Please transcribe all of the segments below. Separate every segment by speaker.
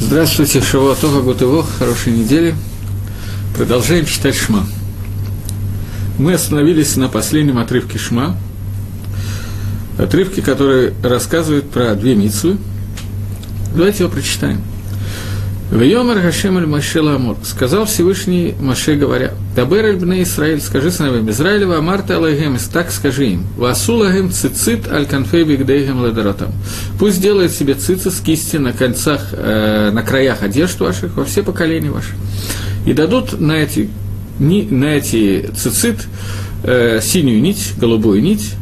Speaker 1: Здравствуйте, Шавуатова Гутыво, хорошей недели. Продолжаем читать Шма. Мы остановились на последнем отрывке Шма, отрывке, который рассказывает про две митсвы. Давайте его прочитаем. Вейомар Хашем аль Машела Амур. Сказал Всевышний Маше, говоря, Табер аль бне Исраиль, скажи сыновьям Израилева, Амарта алейгем, так скажи им, Васулагем цицит аль конфей бигдейгем ледаротам. Пусть делает себе цицит с кисти на концах, э, на краях одежд ваших, во все поколения ваши. И дадут на эти, ни, на эти цицит э, синюю нить, голубую нить,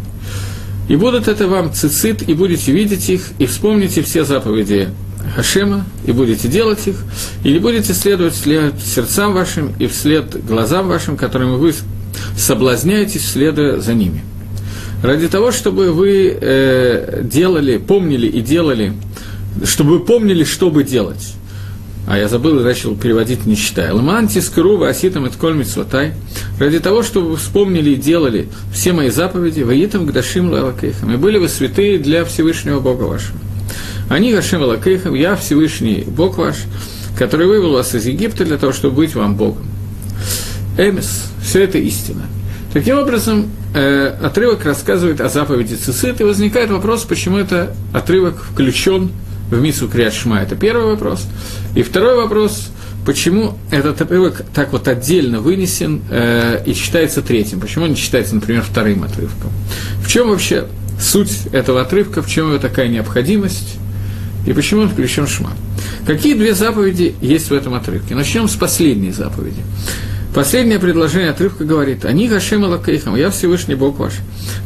Speaker 1: и будут это вам цицит, и будете видеть их, и вспомните все заповеди Хашема, и будете делать их, или будете следовать вслед сердцам вашим и вслед глазам вашим, которыми вы соблазняетесь, следуя за ними. Ради того, чтобы вы э, делали, помнили и делали, чтобы вы помнили, что бы делать. А я забыл и начал переводить, не читая. Ламанти, скрува, аситам, и тколь митсватай. Ради того, чтобы вы вспомнили и делали все мои заповеди, воитам, гдашим, лавакейхам. И были вы святые для Всевышнего Бога вашего. Они Гашем Лакейхам, я Всевышний Бог ваш, который вывел вас из Египта для того, чтобы быть вам Богом. Эмис, все это истина. Таким образом, э, отрывок рассказывает о заповеди Цицит, и возникает вопрос, почему это отрывок включен в Мису Криат. Это первый вопрос. И второй вопрос, почему этот отрывок так вот отдельно вынесен э, и читается третьим, почему он не читается, например, вторым отрывком. В чем вообще суть этого отрывка, в чем его такая необходимость? И почему он включен Шма? Какие две заповеди есть в этом отрывке? Начнем с последней заповеди. Последнее предложение отрывка говорит, «Они Гашем Лакейхам, я Всевышний Бог ваш.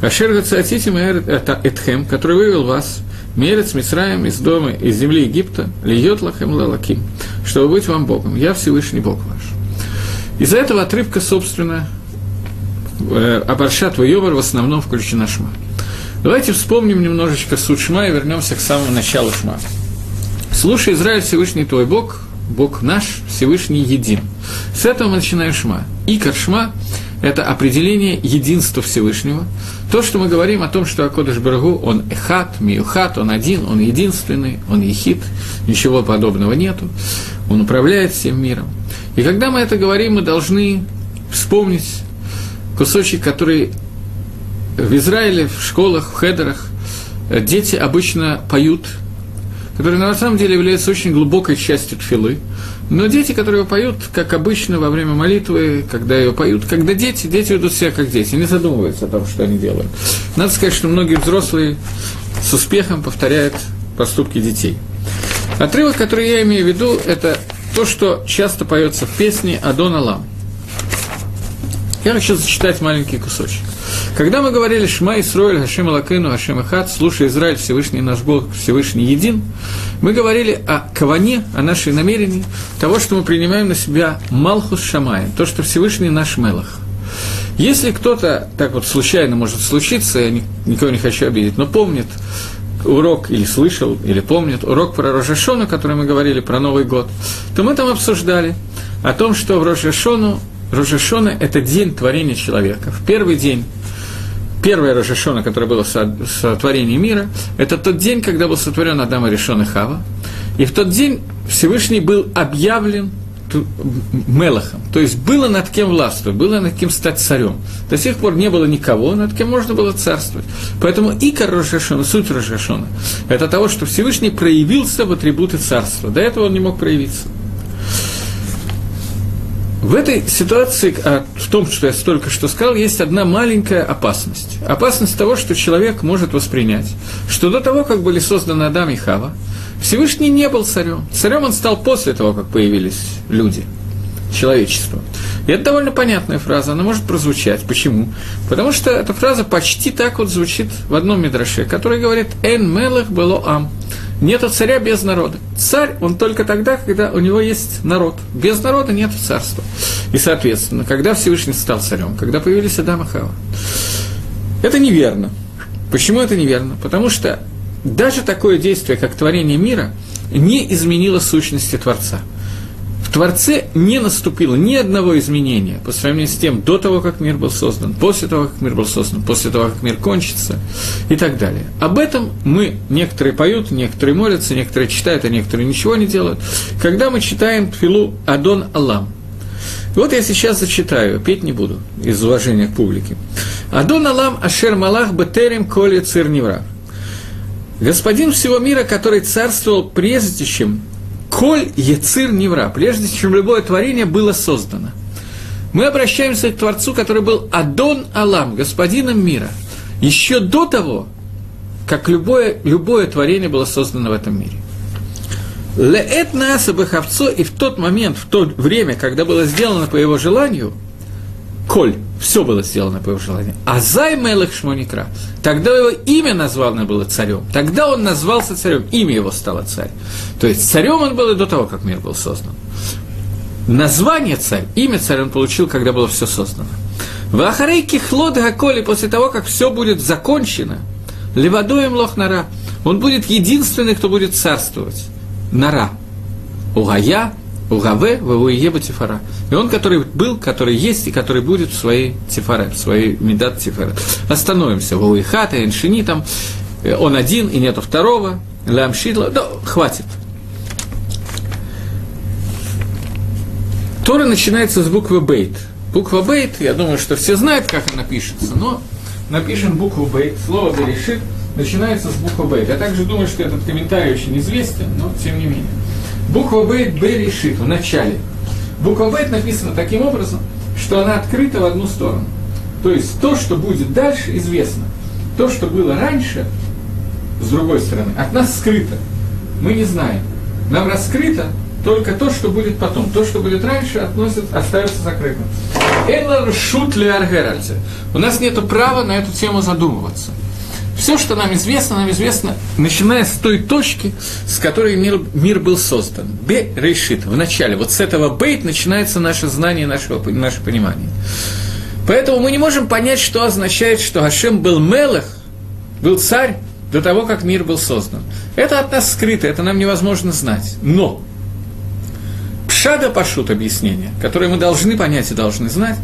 Speaker 1: Ашер Гацатитим Этхем, который вывел вас, Мерец Мисраем из дома, из земли Египта, Льет Лахем Лалаким, чтобы быть вам Богом. Я Всевышний Бог ваш». Из-за этого отрывка, собственно, э, Абаршат Вайомар в основном включена Шма. Давайте вспомним немножечко суть Шма и вернемся к самому началу Шма. Слушай, Израиль, Всевышний твой Бог, Бог наш, Всевышний един. С этого мы начинаем Шма. Икар Шма – это определение единства Всевышнего. То, что мы говорим о том, что Акодыш Барагу, он эхат, миюхат, он один, он единственный, он ехит, ничего подобного нету, он управляет всем миром. И когда мы это говорим, мы должны вспомнить кусочек, который в Израиле, в школах, в хедерах э, дети обычно поют, которые на самом деле являются очень глубокой частью тфилы. Но дети, которые поют, как обычно, во время молитвы, когда ее поют, когда дети, дети ведут себя как дети, не задумываются о том, что они делают. Надо сказать, что многие взрослые с успехом повторяют поступки детей. Отрывок, который я имею в виду, это то, что часто поется в песне «Адон Алам». Я хочу зачитать маленький кусочек. Когда мы говорили «Шма Исроэль, Хашем Алакыну, Хашем Ахат», «Слушай, Израиль, Всевышний наш Бог, Всевышний един», мы говорили о каване, о нашей намерении, того, что мы принимаем на себя Малхус Шамай, то, что Всевышний наш Мелах. Если кто-то, так вот случайно может случиться, я никого не хочу обидеть, но помнит урок или слышал, или помнит урок про Рожашону, который мы говорили про Новый год, то мы там обсуждали о том, что в Рожашону Рожешона – это день творения человека. В первый день, первая Рожешона, которая была в сотворении мира, это тот день, когда был сотворен Адам и Решон и Хава. И в тот день Всевышний был объявлен Мелахом. То есть было над кем властвовать, было над кем стать царем. До сих пор не было никого, над кем можно было царствовать. Поэтому икор Рожашона, суть Рожашона, это того, что Всевышний проявился в атрибуты царства. До этого он не мог проявиться. В этой ситуации, а в том, что я только что сказал, есть одна маленькая опасность. Опасность того, что человек может воспринять, что до того, как были созданы Адам и Хава, Всевышний не был царем. Царем он стал после того, как появились люди, человечество. И это довольно понятная фраза, она может прозвучать. Почему? Потому что эта фраза почти так вот звучит в одном мидраше, который говорит «Эн мелах было ам». Нету царя без народа. Царь, он только тогда, когда у него есть народ. Без народа нет царства. И, соответственно, когда Всевышний стал царем, когда появились Адам и Хава. Это неверно. Почему это неверно? Потому что даже такое действие, как творение мира, не изменило сущности Творца. Творце не наступило ни одного изменения по сравнению с тем, до того, как мир был создан, после того, как мир был создан, после того, как мир кончится и так далее. Об этом мы, некоторые поют, некоторые молятся, некоторые читают, а некоторые ничего не делают, когда мы читаем Тфилу Адон Аллам. Вот я сейчас зачитаю, петь не буду, из уважения к публике. Адон Алам Ашер Малах Бетерем Коли Цирневра. Господин всего мира, который царствовал прежде, чем Коль Яцир Невра, прежде чем любое творение было создано. Мы обращаемся к Творцу, который был Адон Алам, господином мира, еще до того, как любое, любое творение было создано в этом мире. Леэт Нааса Бахавцо, и в тот момент, в то время, когда было сделано по его желанию, Коль, все было сделано по его желанию. А Зай Мелых Шмоникра, тогда его имя названо было царем. Тогда он назвался царем, имя его стало царь. То есть царем он был и до того, как мир был создан. Название царь, имя царь он получил, когда было все создано. В Ахарейке Хлод Гаколи, после того, как все будет закончено, Левадоем Лохнара, он будет единственный, кто будет царствовать. Нара. Угая, Угаве, Вавуие Тифара. И он, который был, который есть и который будет в своей Тифаре, в своей Медат Тифаре. Остановимся. Вауихата, Эншини там, э, он один и нету второго. Лямшидла, да, хватит. Тора начинается с буквы Бейт. Буква Бейт, я думаю, что все знают, как она пишется, но напишем букву Бейт. Слово Берешит начинается с буквы Бейт. Я также думаю, что этот комментарий очень известен, но тем не менее. Буква Бейт Берешит в начале. Буква Бейт написана таким образом, что она открыта в одну сторону. То есть то, что будет дальше, известно. То, что было раньше, с другой стороны, от нас скрыто. Мы не знаем. Нам раскрыто только то, что будет потом. То, что будет раньше, относит, остается закрытым. Эллар шут ли У нас нет права на эту тему задумываться. Все, что нам известно, нам известно, начиная с той точки, с которой мир, мир был создан. Бе решит. В начале. Вот с этого бейт начинается наше знание, наше, наше понимание. Поэтому мы не можем понять, что означает, что Хашем был Мелах, был царь до того, как мир был создан. Это от нас скрыто, это нам невозможно знать. Но Пшада Пашут объяснение, которое мы должны понять и должны знать,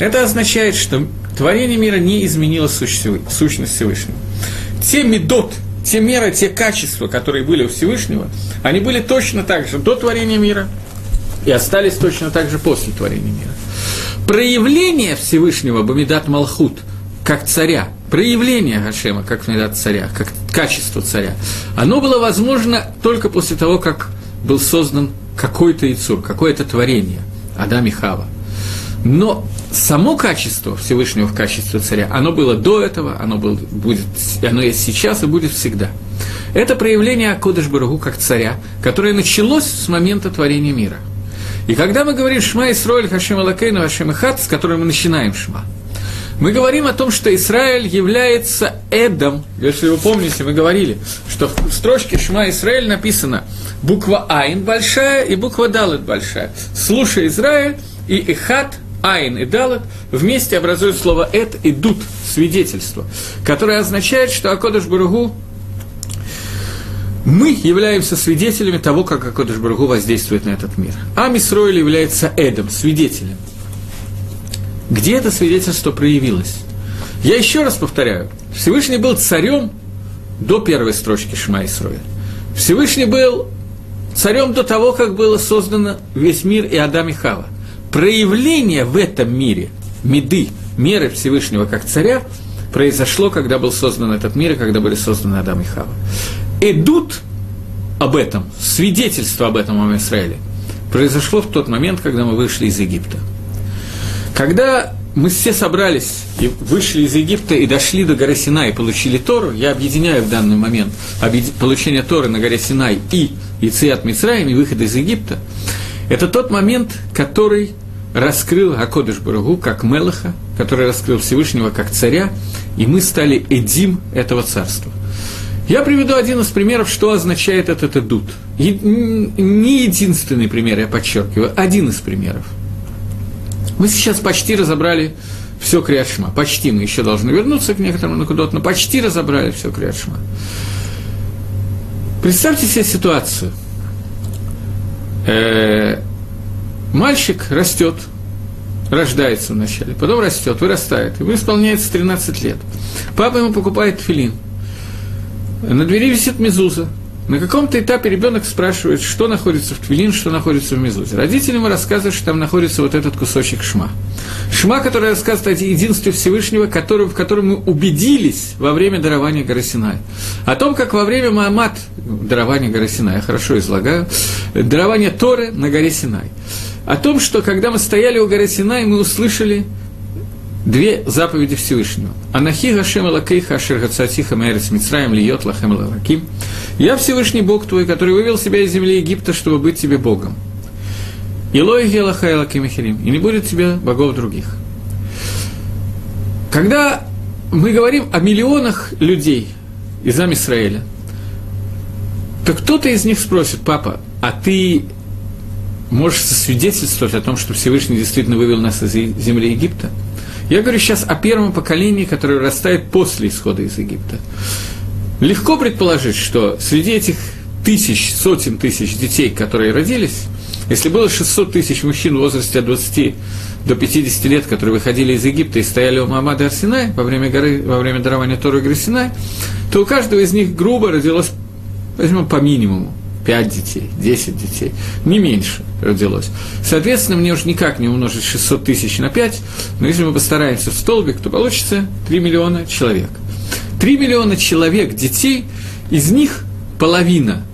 Speaker 1: это означает, что творение мира не изменило сущность Всевышнего. Те медот, те меры, те качества, которые были у Всевышнего, они были точно так же до творения мира и остались точно так же после творения мира. Проявление Всевышнего Бамидат Малхут, как царя, проявление Гашема, как Бамидат царя, как качество царя, оно было возможно только после того, как был создан какой-то яйцур, какое-то творение, Адам и Хава. Но само качество Всевышнего в качестве царя, оно было до этого, оно, было, будет, оно есть сейчас и будет всегда. Это проявление Акодыш Барагу как царя, которое началось с момента творения мира. И когда мы говорим «Шма Исроэль Хашем Алакейну Хашем Ихат», с которой мы начинаем «Шма», мы говорим о том, что Израиль является Эдом. Если вы помните, мы говорили, что в строчке Шма Израиль написано буква Айн большая и буква Далет большая. Слушай Израиль и Ихат Айн и Далет вместе образуют слово Эд и Дут, свидетельство, которое означает, что Акодыш Баругу мы являемся свидетелями того, как Акодыш Баругу воздействует на этот мир. А Мисроиль является Эдом, свидетелем. Где это свидетельство проявилось? Я еще раз повторяю, Всевышний был царем до первой строчки Шма. Всевышний был царем до того, как было создано весь мир и Адам и Хава. Проявление в этом мире, меды, меры Всевышнего как царя, произошло, когда был создан этот мир и когда были созданы Адам и Хава. Идут об этом, свидетельство об этом о Израиле, произошло в тот момент, когда мы вышли из Египта – когда мы все собрались и вышли из Египта и дошли до горы Синай и получили Тору, я объединяю в данный момент получение Торы на горе Синай и Ициат Мицраем и выход из Египта, это тот момент, который раскрыл Акодыш Барагу как Мелаха, который раскрыл Всевышнего как царя, и мы стали Эдим этого царства. Я приведу один из примеров, что означает этот Эдут. Не единственный пример, я подчеркиваю, один из примеров – мы сейчас почти разобрали все Криашма. Почти мы еще должны вернуться к некоторым накудот, но почти разобрали все Криашма. Представьте себе ситуацию. Э, Мальчик растет, рождается вначале, потом растет, вырастает, ему исполняется 13 лет. Папа ему покупает филин. На двери висит мезуза. На каком-то этапе ребенок спрашивает, что находится в твилин, что находится в мезузе. Родители ему рассказывают, что там находится вот этот кусочек шма. Шма, который рассказывает о единстве Всевышнего, который, в котором мы убедились во время дарования горы. О том, как во время Маамат, дарования горы я хорошо излагаю, дарование Торы на горе Синай. О том, что когда мы стояли у горы Синай, мы услышали две заповеди Всевышнего. Анахи Гашем Элакейха Ашер Гацатиха Мэрец Мицраем Льет Лахем Лараким. Я Всевышний Бог твой, который вывел себя из земли Египта, чтобы быть тебе Богом. Илой Гелаха Элаким. И не будет тебе богов других. Когда мы говорим о миллионах людей из Израиля, то кто-то из них спросит, папа, а ты можешь свидетельствовать о том, что Всевышний действительно вывел нас из земли Египта? Я говорю сейчас о первом поколении, которое растает после исхода из Египта. Легко предположить, что среди этих тысяч, сотен тысяч детей, которые родились, если было 600 тысяч мужчин в возрасте от 20 до 50 лет, которые выходили из Египта и стояли у Мамада Арсинай во время, горы, во время дарования Торы горы Синай, то у каждого из них грубо родилось, возьмем по минимуму, 5 детей, 10 детей, не меньше родилось. Соответственно, мне уже никак не умножить 600 тысяч на 5, но если мы постараемся в столбик, то получится 3 миллиона человек. 3 миллиона человек, детей, из них половина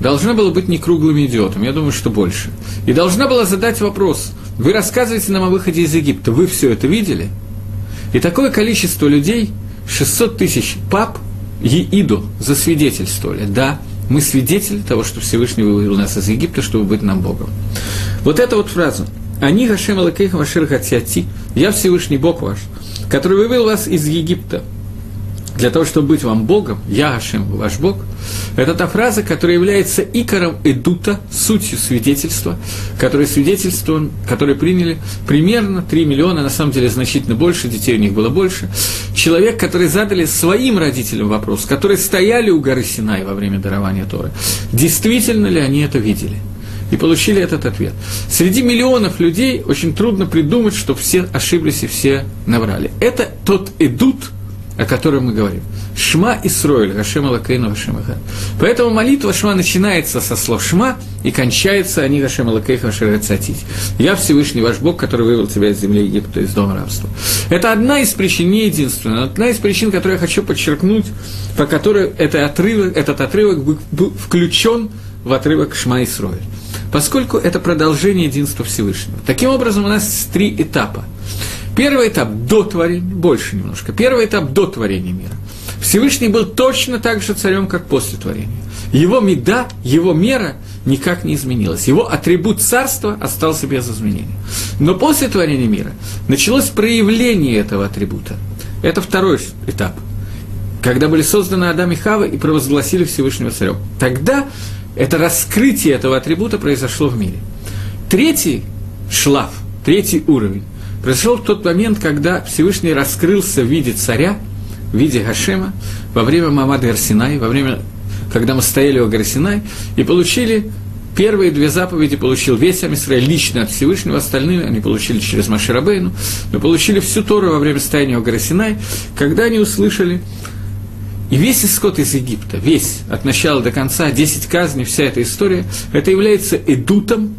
Speaker 1: должна была быть не круглым идиотом, я думаю, что больше. И должна была задать вопрос, вы рассказываете нам о выходе из Египта, вы все это видели? И такое количество людей, 600 тысяч пап, Еиду засвидетельствовали, да, мы свидетели того, что Всевышний вывел нас из Египта, чтобы быть нам Богом. Вот эта вот фраза. Они Гашем Алакейха Вашир Хатиати, я Всевышний Бог ваш, который вывел вас из Египта, для того, чтобы быть вам Богом, я Гашем, ваш Бог, это та фраза, которая является икором Эдута, сутью свидетельства, которые свидетельством, которые приняли примерно 3 миллиона, на самом деле значительно больше, детей у них было больше, человек, которые задали своим родителям вопрос, которые стояли у горы Синай во время дарования Торы, действительно ли они это видели – и получили этот ответ. Среди миллионов людей очень трудно придумать, что все ошиблись и все наврали. Это тот идут, о котором мы говорим. Шма и Сройль, Гашем Алакейну Гашем Поэтому молитва Шма начинается со слов Шма и кончается они Гашем Алакейну Гашем Я Всевышний ваш Бог, который вывел тебя из земли Египта, из дома рабства. Это одна из причин, не единственная, одна из причин, которую я хочу подчеркнуть, по которой это отрывок, этот отрывок был включен в отрывок Шма и Сройль. Поскольку это продолжение единства Всевышнего. Таким образом, у нас три этапа. Первый этап до творения, больше немножко. Первый этап до творения мира. Всевышний был точно так же царем, как после творения. Его меда, его мера никак не изменилась. Его атрибут царства остался без изменения. Но после творения мира началось проявление этого атрибута. Это второй этап. Когда были созданы Адам и Хава и провозгласили Всевышнего царем. Тогда это раскрытие этого атрибута произошло в мире. Третий шлаф, третий уровень – произошел тот момент, когда Всевышний раскрылся в виде царя, в виде Гашема, во время Мамады Арсинай, во время, когда мы стояли у горы и получили первые две заповеди получил весь Амисрай лично от Всевышнего, остальные они получили через Маширабейну, но получили всю Тору во время стояния у горы когда они услышали и весь исход из Египта, весь, от начала до конца, 10 казней, вся эта история, это является эдутом,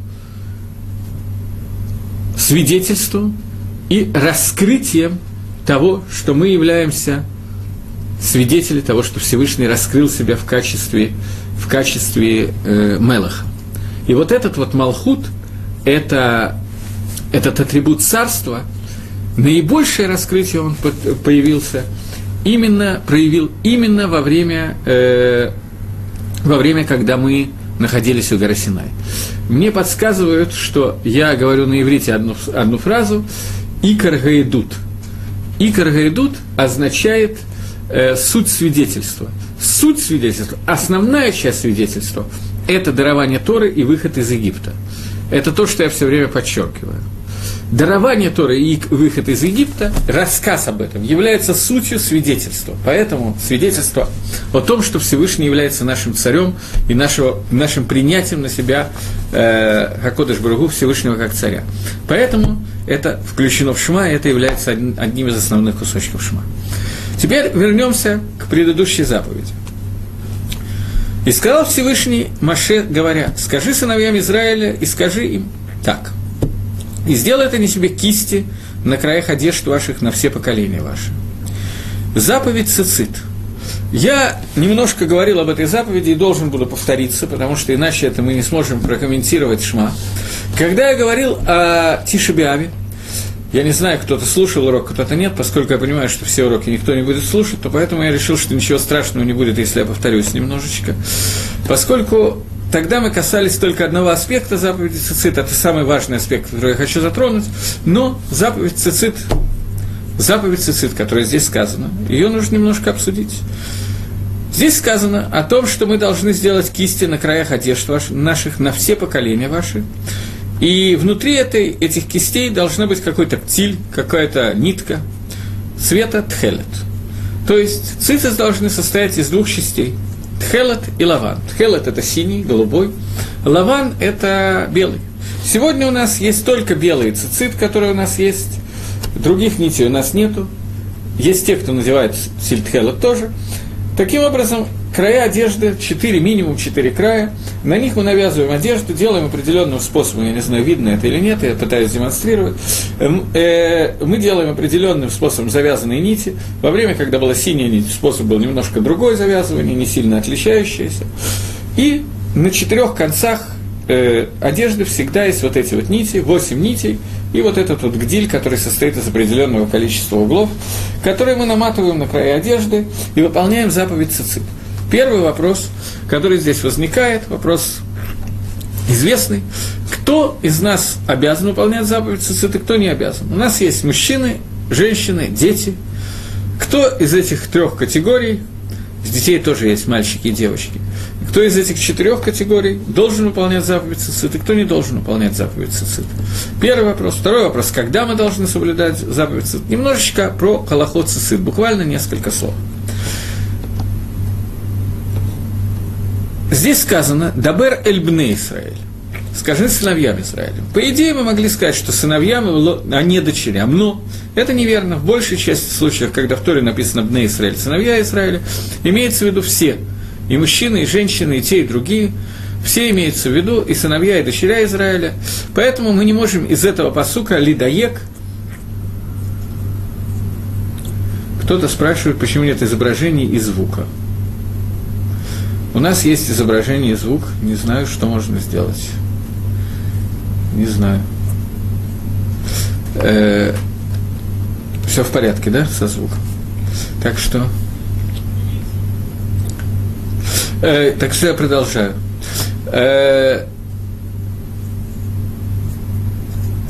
Speaker 1: свидетельством и раскрытием того, что мы являемся свидетели того, что Всевышний раскрыл себя в качестве, в качестве э, Мелаха. И вот этот вот Малхут, это, этот атрибут царства, наибольшее раскрытие он появился именно, проявил именно во время, э, во время, когда мы находились у горы. Мне подсказывают, что я говорю на иврите одну, одну фразу – Икар Гаидут. Икар Гаидут означает э, суть свидетельства. Суть свидетельства, основная часть свидетельства – это дарование Торы и выход из Египта. Это то, что я все время подчеркиваю. дарование Торы и выход из Египта, рассказ об этом является сутью свидетельства. Поэтому свидетельство о том, что Всевышний является нашим царем и нашего, нашим принятием на себя э, Хакодыш Баругу Всевышнего как царя. Поэтому это включено в Шма, это является одним из основных кусочков Шма. Теперь вернемся к предыдущей заповеди. И сказал Всевышний Маше, говоря, скажи сыновьям Израиля и скажи им так. И сделай это не себе кисти на краях одежд ваших на все поколения ваши. Заповедь цицит. Я немножко говорил об этой заповеди и должен буду повториться, потому что иначе это мы не сможем прокомментировать шма. Когда я говорил о Тишебиаве, я не знаю, кто-то слушал урок, кто-то нет, поскольку я понимаю, что все уроки никто не будет слушать, то поэтому я решил, что ничего страшного не будет, если я повторюсь немножечко. Поскольку тогда мы касались только одного аспекта заповеди цицит, это самый важный аспект, который я хочу затронуть, но заповедь цицит, заповедь цицит, которая здесь сказана, ее нужно немножко обсудить. Здесь сказано о том, что мы должны сделать кисти на краях одежд ваших, наших на все поколения ваши, и внутри этой, этих кистей должна быть какой-то птиль, какая-то нитка цвета тхелет. То есть цицис должны состоять из двух частей. Тхелет и лаван. Тхелет – это синий, голубой. Лаван – это белый. Сегодня у нас есть только белый цицит, который у нас есть. Других нитей у нас нету. Есть те, кто называет сильтхелет тоже. Таким образом, края одежды, 4, минимум 4 края, на них мы навязываем одежду, делаем определенным способом, я не знаю, видно это или нет, я пытаюсь демонстрировать, эм, э, мы делаем определенным способом завязанные нити, во время, когда была синяя нить, способ был немножко другой завязывание, не сильно отличающееся, и на четырех концах э, одежды всегда есть вот эти вот нити, 8 нитей, и вот этот вот гдиль, который состоит из определенного количества углов, которые мы наматываем на края одежды и выполняем заповедь цицит. Первый вопрос, который здесь возникает, вопрос известный. Кто из нас обязан выполнять заповедь цицит кто не обязан? У нас есть мужчины, женщины, дети. Кто из этих трех категорий, с детей тоже есть мальчики и девочки, кто из этих четырех категорий должен выполнять заповедь цицит и кто не должен выполнять заповедь цицит? Первый вопрос. Второй вопрос. Когда мы должны соблюдать заповедь цицит? Немножечко про холоход цицит, буквально несколько слов. Здесь сказано «Дабер эльбне Израиль». Скажи сыновьям Израиля. По идее, мы могли сказать, что сыновьям, а не дочерям. Но это неверно. В большей части случаев, когда в Торе написано «Бне Израиль», сыновья Израиля, имеется в виду все. И мужчины, и женщины, и те, и другие. Все имеются в виду, и сыновья, и дочеря Израиля. Поэтому мы не можем из этого посука «Лидаек» Кто-то спрашивает, почему нет изображений и звука. У нас есть изображение и звук, не знаю, что можно сделать. Не знаю. Э, все в порядке, да, со звуком? Так что... Э, так что я продолжаю. Э,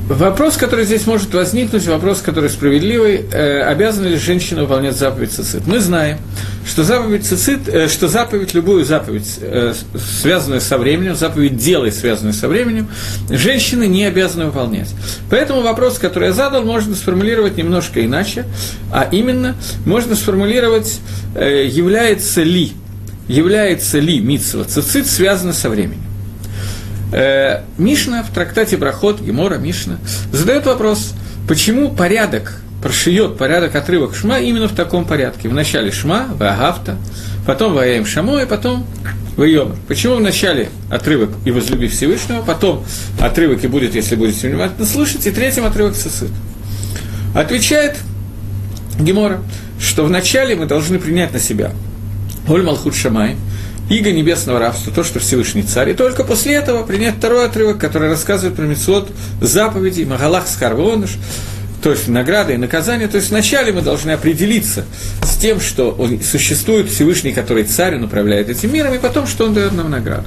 Speaker 1: Вопрос, который здесь может возникнуть, вопрос, который справедливый, э, обязана ли женщина выполнять заповедь цицит? Мы знаем, что заповедь цицит, э, что заповедь, любую заповедь, э, связанную со временем, заповедь делай, связанную со временем, женщины не обязаны выполнять. Поэтому вопрос, который я задал, можно сформулировать немножко иначе, а именно, можно сформулировать, э, является ли, является ли митсва цицит связана со временем. Э, Мишна в трактате Брахот, Гемора, Мишна, задает вопрос, почему порядок прошиет порядок отрывок Шма именно в таком порядке. Вначале Шма, Ваагавта, потом Ваям Шамо, и потом Вайомер. Почему в начале отрывок «И возлюби Всевышнего», потом отрывок «И будет, если будете внимательно слушать», и третьим отрывок «Сосыд». Отвечает Гемора, что вначале мы должны принять на себя Оль Малхут Шамай, иго небесного рабства, то, что Всевышний царь, и только после этого принять второй отрывок, который рассказывает про мецвод заповедей, Магалах Скарвоныш, то есть награда и наказание. То есть вначале мы должны определиться с тем, что он, существует Всевышний, который царь, он управляет этим миром, и потом, что он дает нам награду.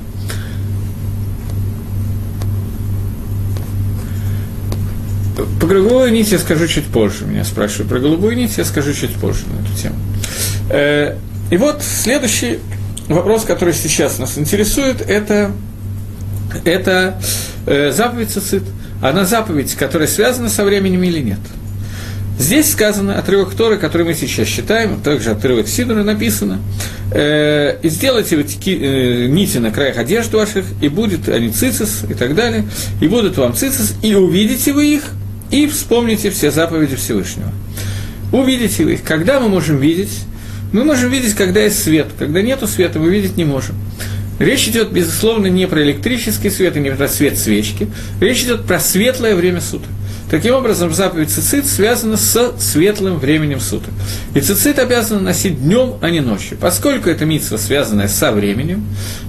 Speaker 1: По голубой нити я скажу чуть позже. Меня спрашивают про голубую нить, я скажу чуть позже на эту тему. Э, и вот следующий вопрос, который сейчас нас интересует, это, это э, заповедь цицит. она заповедь, которая связана со временем или нет. Здесь сказано отрывок Торы, который мы сейчас считаем, также отрывок Сидора написано, э, «И сделайте вот э, нити на краях одежд ваших, и будет они цицис, и так далее, и будут вам цицис, и увидите вы их, и вспомните все заповеди Всевышнего». Увидите вы их. Когда мы можем видеть? Мы можем видеть, когда есть свет. Когда нету света, мы видеть не можем. Речь идет, безусловно, не про электрический свет и не про свет свечки. Речь идет про светлое время суток. Таким образом, заповедь цицит связана с светлым временем суток. И цицит обязан носить днем, а не ночью. Поскольку это митсва, связанная со временем,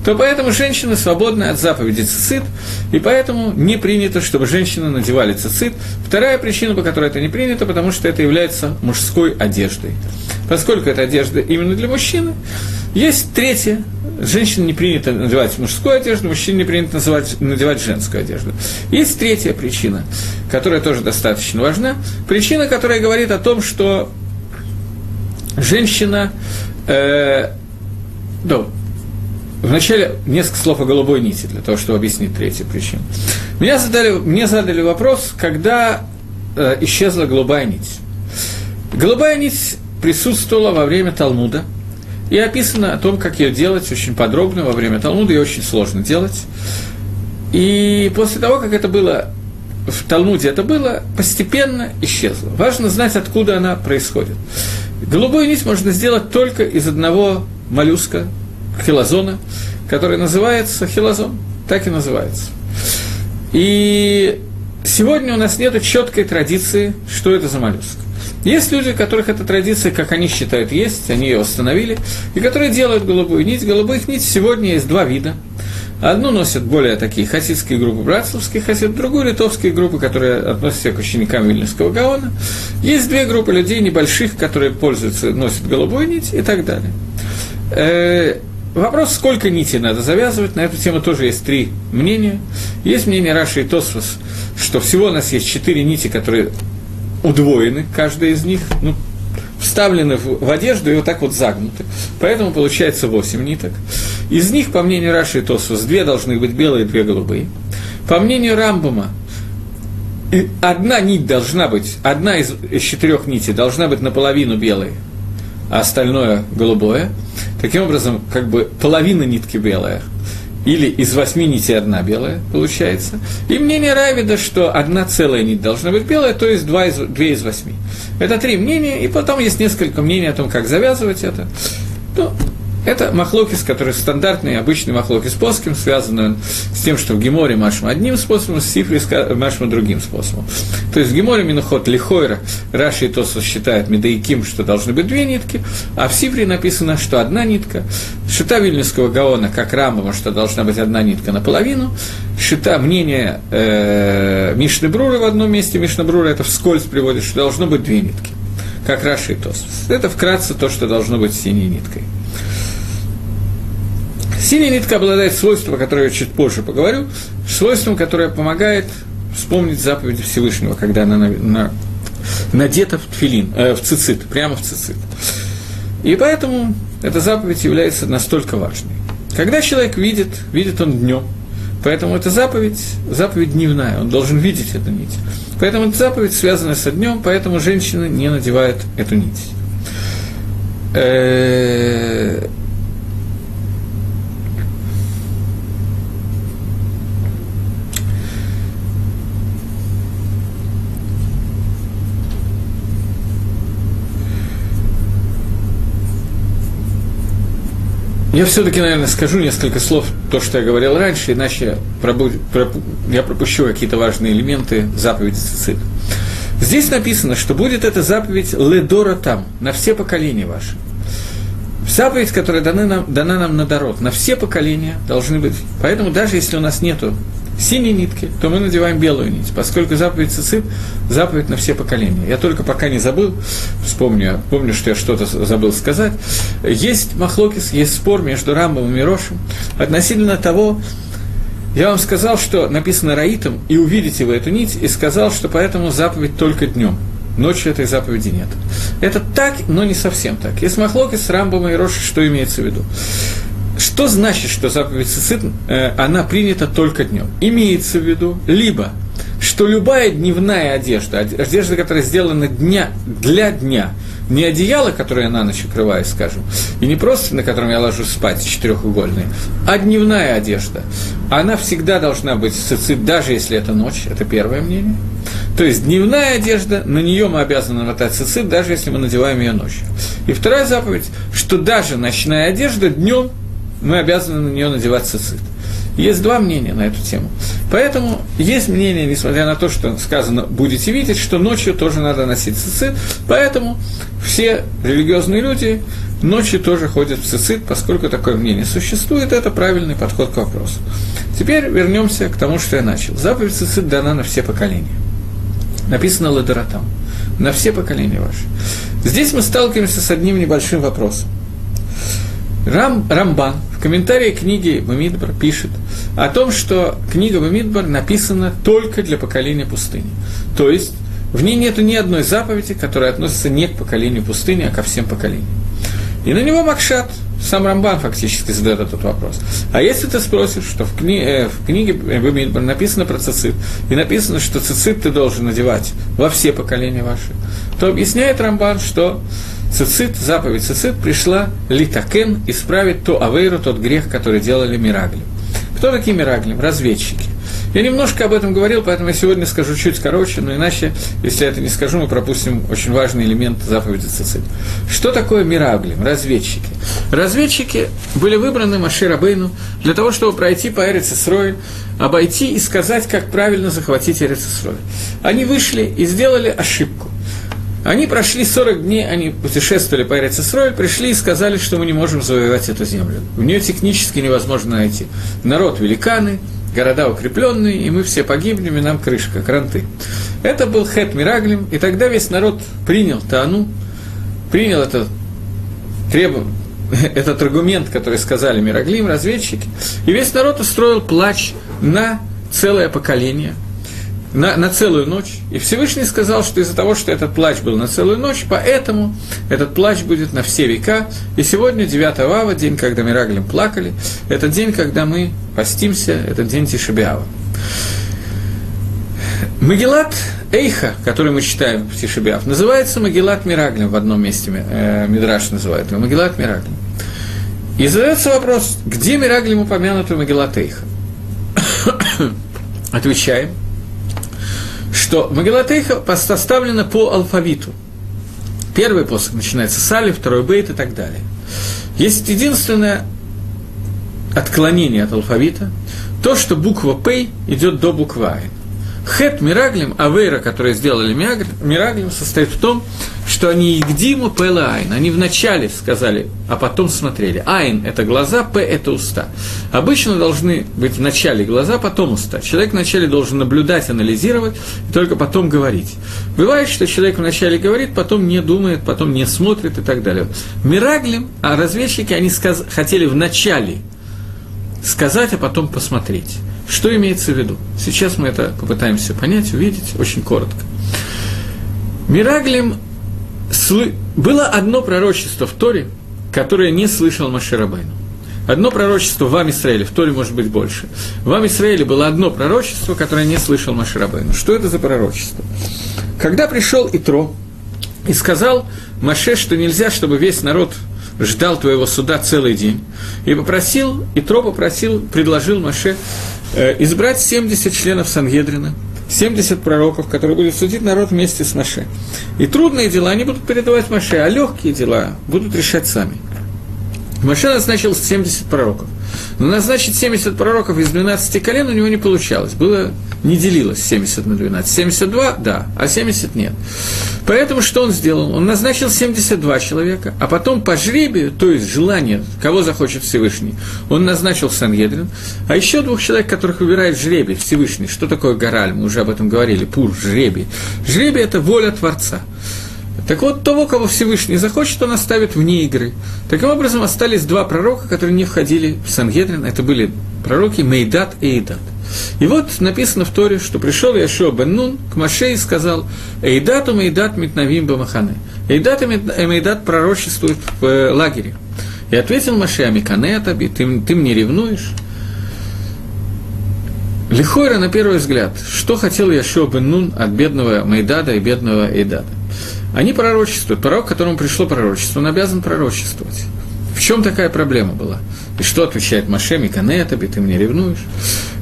Speaker 1: то поэтому женщины свободны от заповеди цицит, и поэтому не принято, чтобы женщины надевали цицит. Вторая причина, по которой это не принято, потому что это является мужской одеждой. Поскольку это одежда именно для мужчины, есть третья. Женщине не принято надевать мужскую одежду, мужчине не принято называть, надевать женскую одежду. Есть третья причина, которая тоже достаточно важна. Причина, которая говорит о том, что женщина... Э, да, Вначале несколько слов о голубой нити, для того, чтобы объяснить третью причину. Меня задали, мне задали вопрос, когда э, исчезла голубая нить. Голубая нить присутствовала во время Талмуда, и описано о том, как ее делать очень подробно во время Талмуда, ее очень сложно делать. И после того, как это было в Талмуде это было, постепенно исчезло. Важно знать, откуда она происходит. Голубую нить можно сделать только из одного моллюска, хилозона, который называется хилозон, так и называется. И сегодня у нас нет четкой традиции, что это за моллюск. Есть люди, у которых эта традиция, как они считают, есть, они ее установили, и которые делают голубую нить. Голубых нить сегодня есть два вида. Одну носят более такие хасидские группы, братцевские хасид, другую литовские группы, которые относятся к ученикам Вильнюсского Гаона. Есть две группы людей небольших, которые пользуются, носят голубую нить и так далее. Э, вопрос, сколько нитей надо завязывать, на эту тему тоже есть три мнения. Есть мнение Раши и Тосфос, что всего у нас есть четыре нити, которые удвоены, каждая из них, ну, вставлены в, в одежду и вот так вот загнуты. Поэтому получается 8 ниток. Из них, по мнению Раши и Тосус, две должны быть белые, две голубые. По мнению Рамбума, одна нить должна быть, одна из, из четырех нитей должна быть наполовину белой, а остальное голубое. Таким образом, как бы половина нитки белая, или из восьми нитей одна белая получается. И мнение Равида, что одна целая нить должна быть белая, то есть два из, две из восьми. Это три мнения, и потом есть несколько мнений о том, как завязывать это. Ну, это махлокис, который стандартный, обычный махлокис плоским, связанный с тем, что в Геморе машма одним способом, в Сифре машма другим способом. То есть в Геморе Миноход Лихойра Раши и Тосу считают Медаиким, что должны быть две нитки, а в Сифре написано, что одна нитка. Шита Вильнюсского Гаона, как Рамбова, что должна быть одна нитка наполовину. Шита мнение э, Мишны Брура в одном месте, Мишна Брура это вскользь приводит, что должно быть две нитки, как Раши и Тос. Это вкратце то, что должно быть синей ниткой. Синяя нитка обладает свойством, о котором я чуть позже поговорю, свойством, которое помогает вспомнить заповедь Всевышнего, когда она на, на, надета в тфилин, э, в цицит, прямо в цицит. И поэтому эта заповедь является настолько важной. Когда человек видит, видит он днем, поэтому эта заповедь, заповедь дневная, он должен видеть эту нить. Поэтому эта заповедь связана со днем, поэтому женщина не надевает эту нить. Я все-таки, наверное, скажу несколько слов, то, что я говорил раньше, иначе я пропущу какие-то важные элементы заповеди Цицит. Здесь написано, что будет эта заповедь ледора там, на все поколения ваши. Заповедь, которая дана нам, дана нам на дорог, на все поколения должны быть. Поэтому даже если у нас нету синей нитки, то мы надеваем белую нить, поскольку заповедь цицит – заповедь на все поколения. Я только пока не забыл, вспомню, помню, что я что-то забыл сказать. Есть махлокис, есть спор между Рамбом и Мирошем относительно того, я вам сказал, что написано Раитом, и увидите вы эту нить, и сказал, что поэтому заповедь только днем. Ночью этой заповеди нет. Это так, но не совсем так. Есть махлокис, Рамбом и Роши, что имеется в виду? Что значит, что заповедь цицит, э, она принята только днем? Имеется в виду либо, что любая дневная одежда, одежда, которая сделана дня, для дня, не одеяло, которое я на ночь укрываю, скажем, и не просто на котором я ложусь спать, четырехугольные, а дневная одежда. Она всегда должна быть цицит, даже если это ночь, это первое мнение. То есть дневная одежда, на нее мы обязаны намотать цицит, даже если мы надеваем ее ночью. И вторая заповедь, что даже ночная одежда днем мы обязаны на нее надевать цицит. Есть два мнения на эту тему. Поэтому есть мнение, несмотря на то, что сказано «будете видеть», что ночью тоже надо носить цицит. Поэтому все религиозные люди ночью тоже ходят в цицит, поскольку такое мнение существует, это правильный подход к вопросу. Теперь вернемся к тому, что я начал. Заповедь цицит дана на все поколения. Написано Ладоратам. На все поколения ваши. Здесь мы сталкиваемся с одним небольшим вопросом. Рам, Рамбан в комментарии книги Бамидбар пишет о том, что книга Бамидбар написана только для поколения пустыни. То есть в ней нет ни одной заповеди, которая относится не к поколению пустыни, а ко всем поколениям. И на него Макшат, сам Рамбан фактически задает этот вопрос. А если ты спросишь, что в, кни, э, в книге Бамидбар написано про цицит, и написано, что цицит ты должен надевать во все поколения ваши, то объясняет Рамбан, что цицит, заповедь цицит пришла литакен исправить то авейру, тот грех, который делали мирагли. Кто такие мирагли? Разведчики. Я немножко об этом говорил, поэтому я сегодня скажу чуть короче, но иначе, если я это не скажу, мы пропустим очень важный элемент заповеди Цицит. Что такое мираглим, разведчики? Разведчики были выбраны Абейну для того, чтобы пройти по Эрицесрой, обойти и сказать, как правильно захватить Эрицесрой. Они вышли и сделали ошибку. Они прошли 40 дней, они путешествовали по Эрицесрой, пришли и сказали, что мы не можем завоевать эту землю. В нее технически невозможно найти. Народ великаны, города укрепленные, и мы все погибнем, и нам крышка, кранты. Это был Хет Мираглим, и тогда весь народ принял Таану, принял это требование, этот аргумент, который сказали Мираглим, разведчики, и весь народ устроил плач на целое поколение – на, на целую ночь. И Всевышний сказал, что из-за того, что этот плач был на целую ночь, поэтому этот плач будет на все века. И сегодня, 9 ава, день, когда Мираглим плакали, это день, когда мы постимся, это день Тишебиава. Магеллат Эйха, который мы читаем в Тишебиав, называется Магеллат Мираглим в одном месте, э, Мидраш называет его, Магеллат Мираглим. И задается вопрос, где Мираглим упомянут в Магеллат Эйха? Отвечаем – что Магелатейха составлена по алфавиту. Первый посох начинается с Али, второй Бейт и так далее. Есть единственное отклонение от алфавита, то, что буква П идет до буквы Айн. Хет Мираглим, Авейра, которые сделали Мираглим, состоит в том, что они Игдиму Пэла Айн. Они вначале сказали, а потом смотрели. Айн – это глаза, П – это уста. Обычно должны быть вначале глаза, потом уста. Человек вначале должен наблюдать, анализировать, и только потом говорить. Бывает, что человек вначале говорит, потом не думает, потом не смотрит и так далее. Мираглим, а разведчики, они сказ- хотели вначале сказать, а потом посмотреть. Что имеется в виду? Сейчас мы это попытаемся понять, увидеть очень коротко. Мираглим слы... было одно пророчество в Торе, которое не слышал Маширабайну. Одно пророчество в Израиле, в Торе может быть больше. В Израиле было одно пророчество, которое не слышал Маширабайну. Что это за пророчество? Когда пришел Итро и сказал Маше, что нельзя, чтобы весь народ ждал твоего суда целый день, и попросил, Итро попросил, предложил Маше Э, избрать 70 членов Сангедрина, 70 пророков, которые будут судить народ вместе с Маше. И трудные дела они будут передавать Маше, а легкие дела будут решать сами. Маше назначил 70 пророков. Но назначить 70 пророков из 12 колен у него не получалось. Было, не делилось 70 на 12. 72 – да, а 70 – нет. Поэтому что он сделал? Он назначил 72 человека, а потом по жребию, то есть желание, кого захочет Всевышний, он назначил Сангедрин, а еще двух человек, которых выбирает жребий Всевышний. Что такое гораль? Мы уже об этом говорили. Пур, жребий. Жребий – это воля Творца. Так вот, того, кого Всевышний захочет, он оставит вне игры. Таким образом, остались два пророка, которые не входили в Сангедрин. Это были пророки Мейдат и Эйдат. И вот написано в Торе, что пришел Яшо бен Нун к Маше и сказал, «Эйдату Мейдат Митнавим Бамахане». Эйдат и Мейдат пророчествуют в э, лагере. И ответил Маше, «Амикане Атаби, ты, ты мне ревнуешь?» Лихойра, на первый взгляд, что хотел Яшуа бен Нун от бедного Майдада и бедного Эйдада? Они пророчествуют. Пророк, которому пришло пророчество, он обязан пророчествовать. В чем такая проблема была? И что отвечает Маше, Миканетаби, ты мне ревнуешь?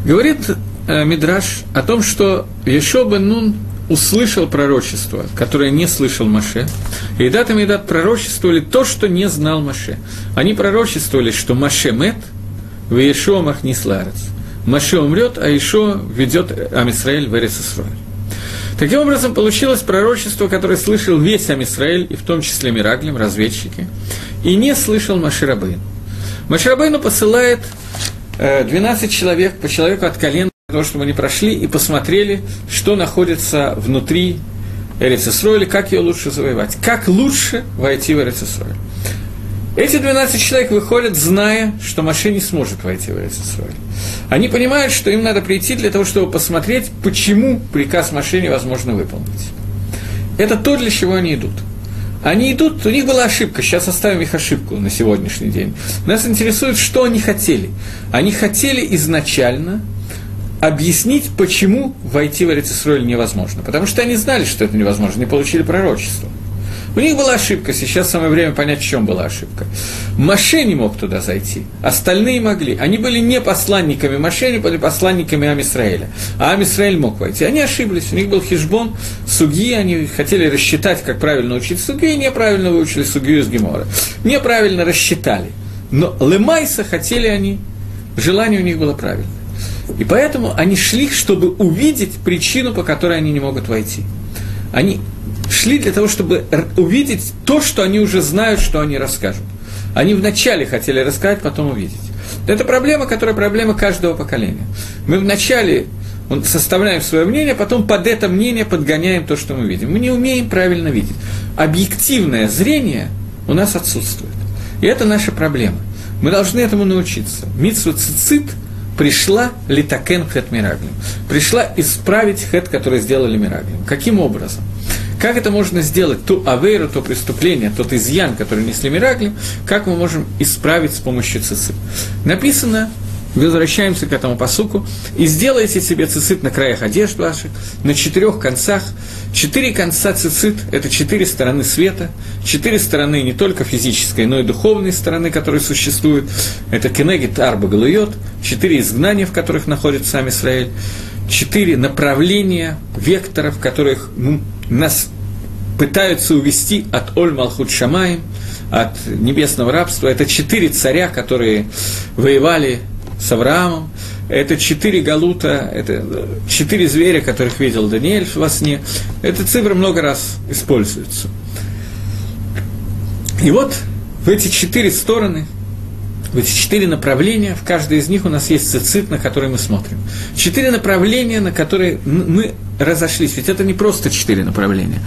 Speaker 1: Говорит э, Мидраш о том, что Ешо бен Нун услышал пророчество, которое не слышал Маше. И Дат и Медат пророчествовали то, что не знал Маше. Они пророчествовали, что Маше мет, в Ешо махнисларец. Маше умрет, а Ишо ведет Амисраэль в Эрисисраэль. Таким образом, получилось пророчество, которое слышал весь Амисраэль, и в том числе Мираглим, разведчики, и не слышал Маширабейн. Маширабейну посылает 12 э, человек, по человеку от колен, для того, чтобы они прошли и посмотрели, что находится внутри Эрицесроиля, как ее лучше завоевать, как лучше войти в Эрицесроиль. Эти 12 человек выходят, зная, что Маше не сможет войти в Эрицесроиль. Они понимают, что им надо прийти для того, чтобы посмотреть, почему приказ Маше невозможно выполнить. Это то, для чего они идут – они идут, у них была ошибка, сейчас оставим их ошибку на сегодняшний день. Нас интересует, что они хотели. Они хотели изначально объяснить, почему войти в Эрицисроиль невозможно. Потому что они знали, что это невозможно, не получили пророчество. У них была ошибка, сейчас самое время понять, в чем была ошибка. Маше не мог туда зайти, остальные могли. Они были не посланниками Маше, они были посланниками Амисраэля. А Амисраэль мог войти. Они ошиблись, у них был хижбон, суги, они хотели рассчитать, как правильно учить суги, и неправильно выучили сугию из Гемора. Неправильно рассчитали. Но Лемайса хотели они, желание у них было правильное. И поэтому они шли, чтобы увидеть причину, по которой они не могут войти. Они шли для того, чтобы увидеть то, что они уже знают, что они расскажут. Они вначале хотели рассказать, потом увидеть. Это проблема, которая проблема каждого поколения. Мы вначале составляем свое мнение, потом под это мнение подгоняем то, что мы видим. Мы не умеем правильно видеть. Объективное зрение у нас отсутствует. И это наша проблема. Мы должны этому научиться. Митсу цицит пришла литакен хет мираглим. Пришла исправить хет, который сделали мираглим. Каким образом? Как это можно сделать, ту авейру, то преступление, тот изъян, который несли Мираглим, как мы можем исправить с помощью цицит? Написано, возвращаемся к этому посуку, и сделайте себе цицит на краях одежд ваших, на четырех концах. Четыре конца цицит – это четыре стороны света, четыре стороны не только физической, но и духовной стороны, которые существуют. Это кенегит арба галуйот, четыре изгнания, в которых находится сам Израиль, четыре направления, векторов, которых ну, нас пытаются увести от Оль Малхут Шамаем, от небесного рабства. Это четыре царя, которые воевали с Авраамом. Это четыре галута, это четыре зверя, которых видел Даниэль во сне. Эта цифра много раз используется. И вот в эти четыре стороны в эти четыре направления, в каждой из них у нас есть цицит, на который мы смотрим. Четыре направления, на которые мы разошлись. Ведь это не просто четыре направления.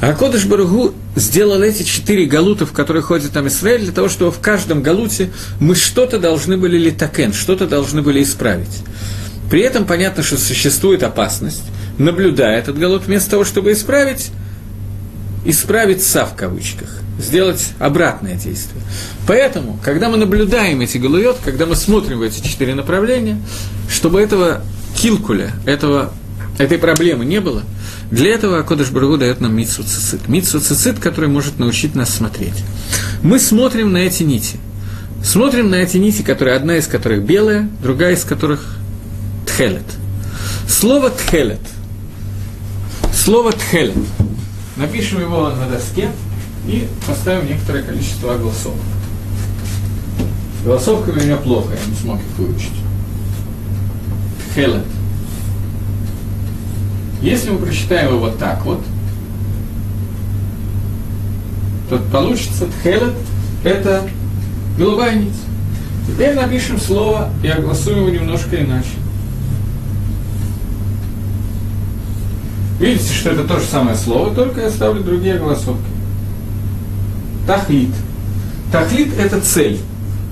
Speaker 1: А Кодыш Баругу сделал эти четыре галута, в которые ходит там Израиль, для того, чтобы в каждом галуте мы что-то должны были литакен, что-то должны были исправить. При этом понятно, что существует опасность, наблюдая этот галут, вместо того, чтобы исправить, исправить «са» в кавычках, сделать обратное действие. Поэтому, когда мы наблюдаем эти галует, когда мы смотрим в эти четыре направления, чтобы этого килкуля, этого, этой проблемы не было, для этого Кодыш Баргу дает нам митсу цицит. Митсу цицит, который может научить нас смотреть. Мы смотрим на эти нити. Смотрим на эти нити, которые, одна из которых белая, другая из которых тхелет. Слово тхелет. Слово тхелет Напишем его на доске и поставим некоторое количество голосов. Голосовка у меня плохо, я не смог их выучить. Хелет. Если мы прочитаем его вот так вот, то получится Тхелет – это голубая нить. Теперь напишем слово и огласуем его немножко иначе. Видите, что это то же самое слово, только я ставлю другие голосовки. Тахлит. Тахлит – это цель.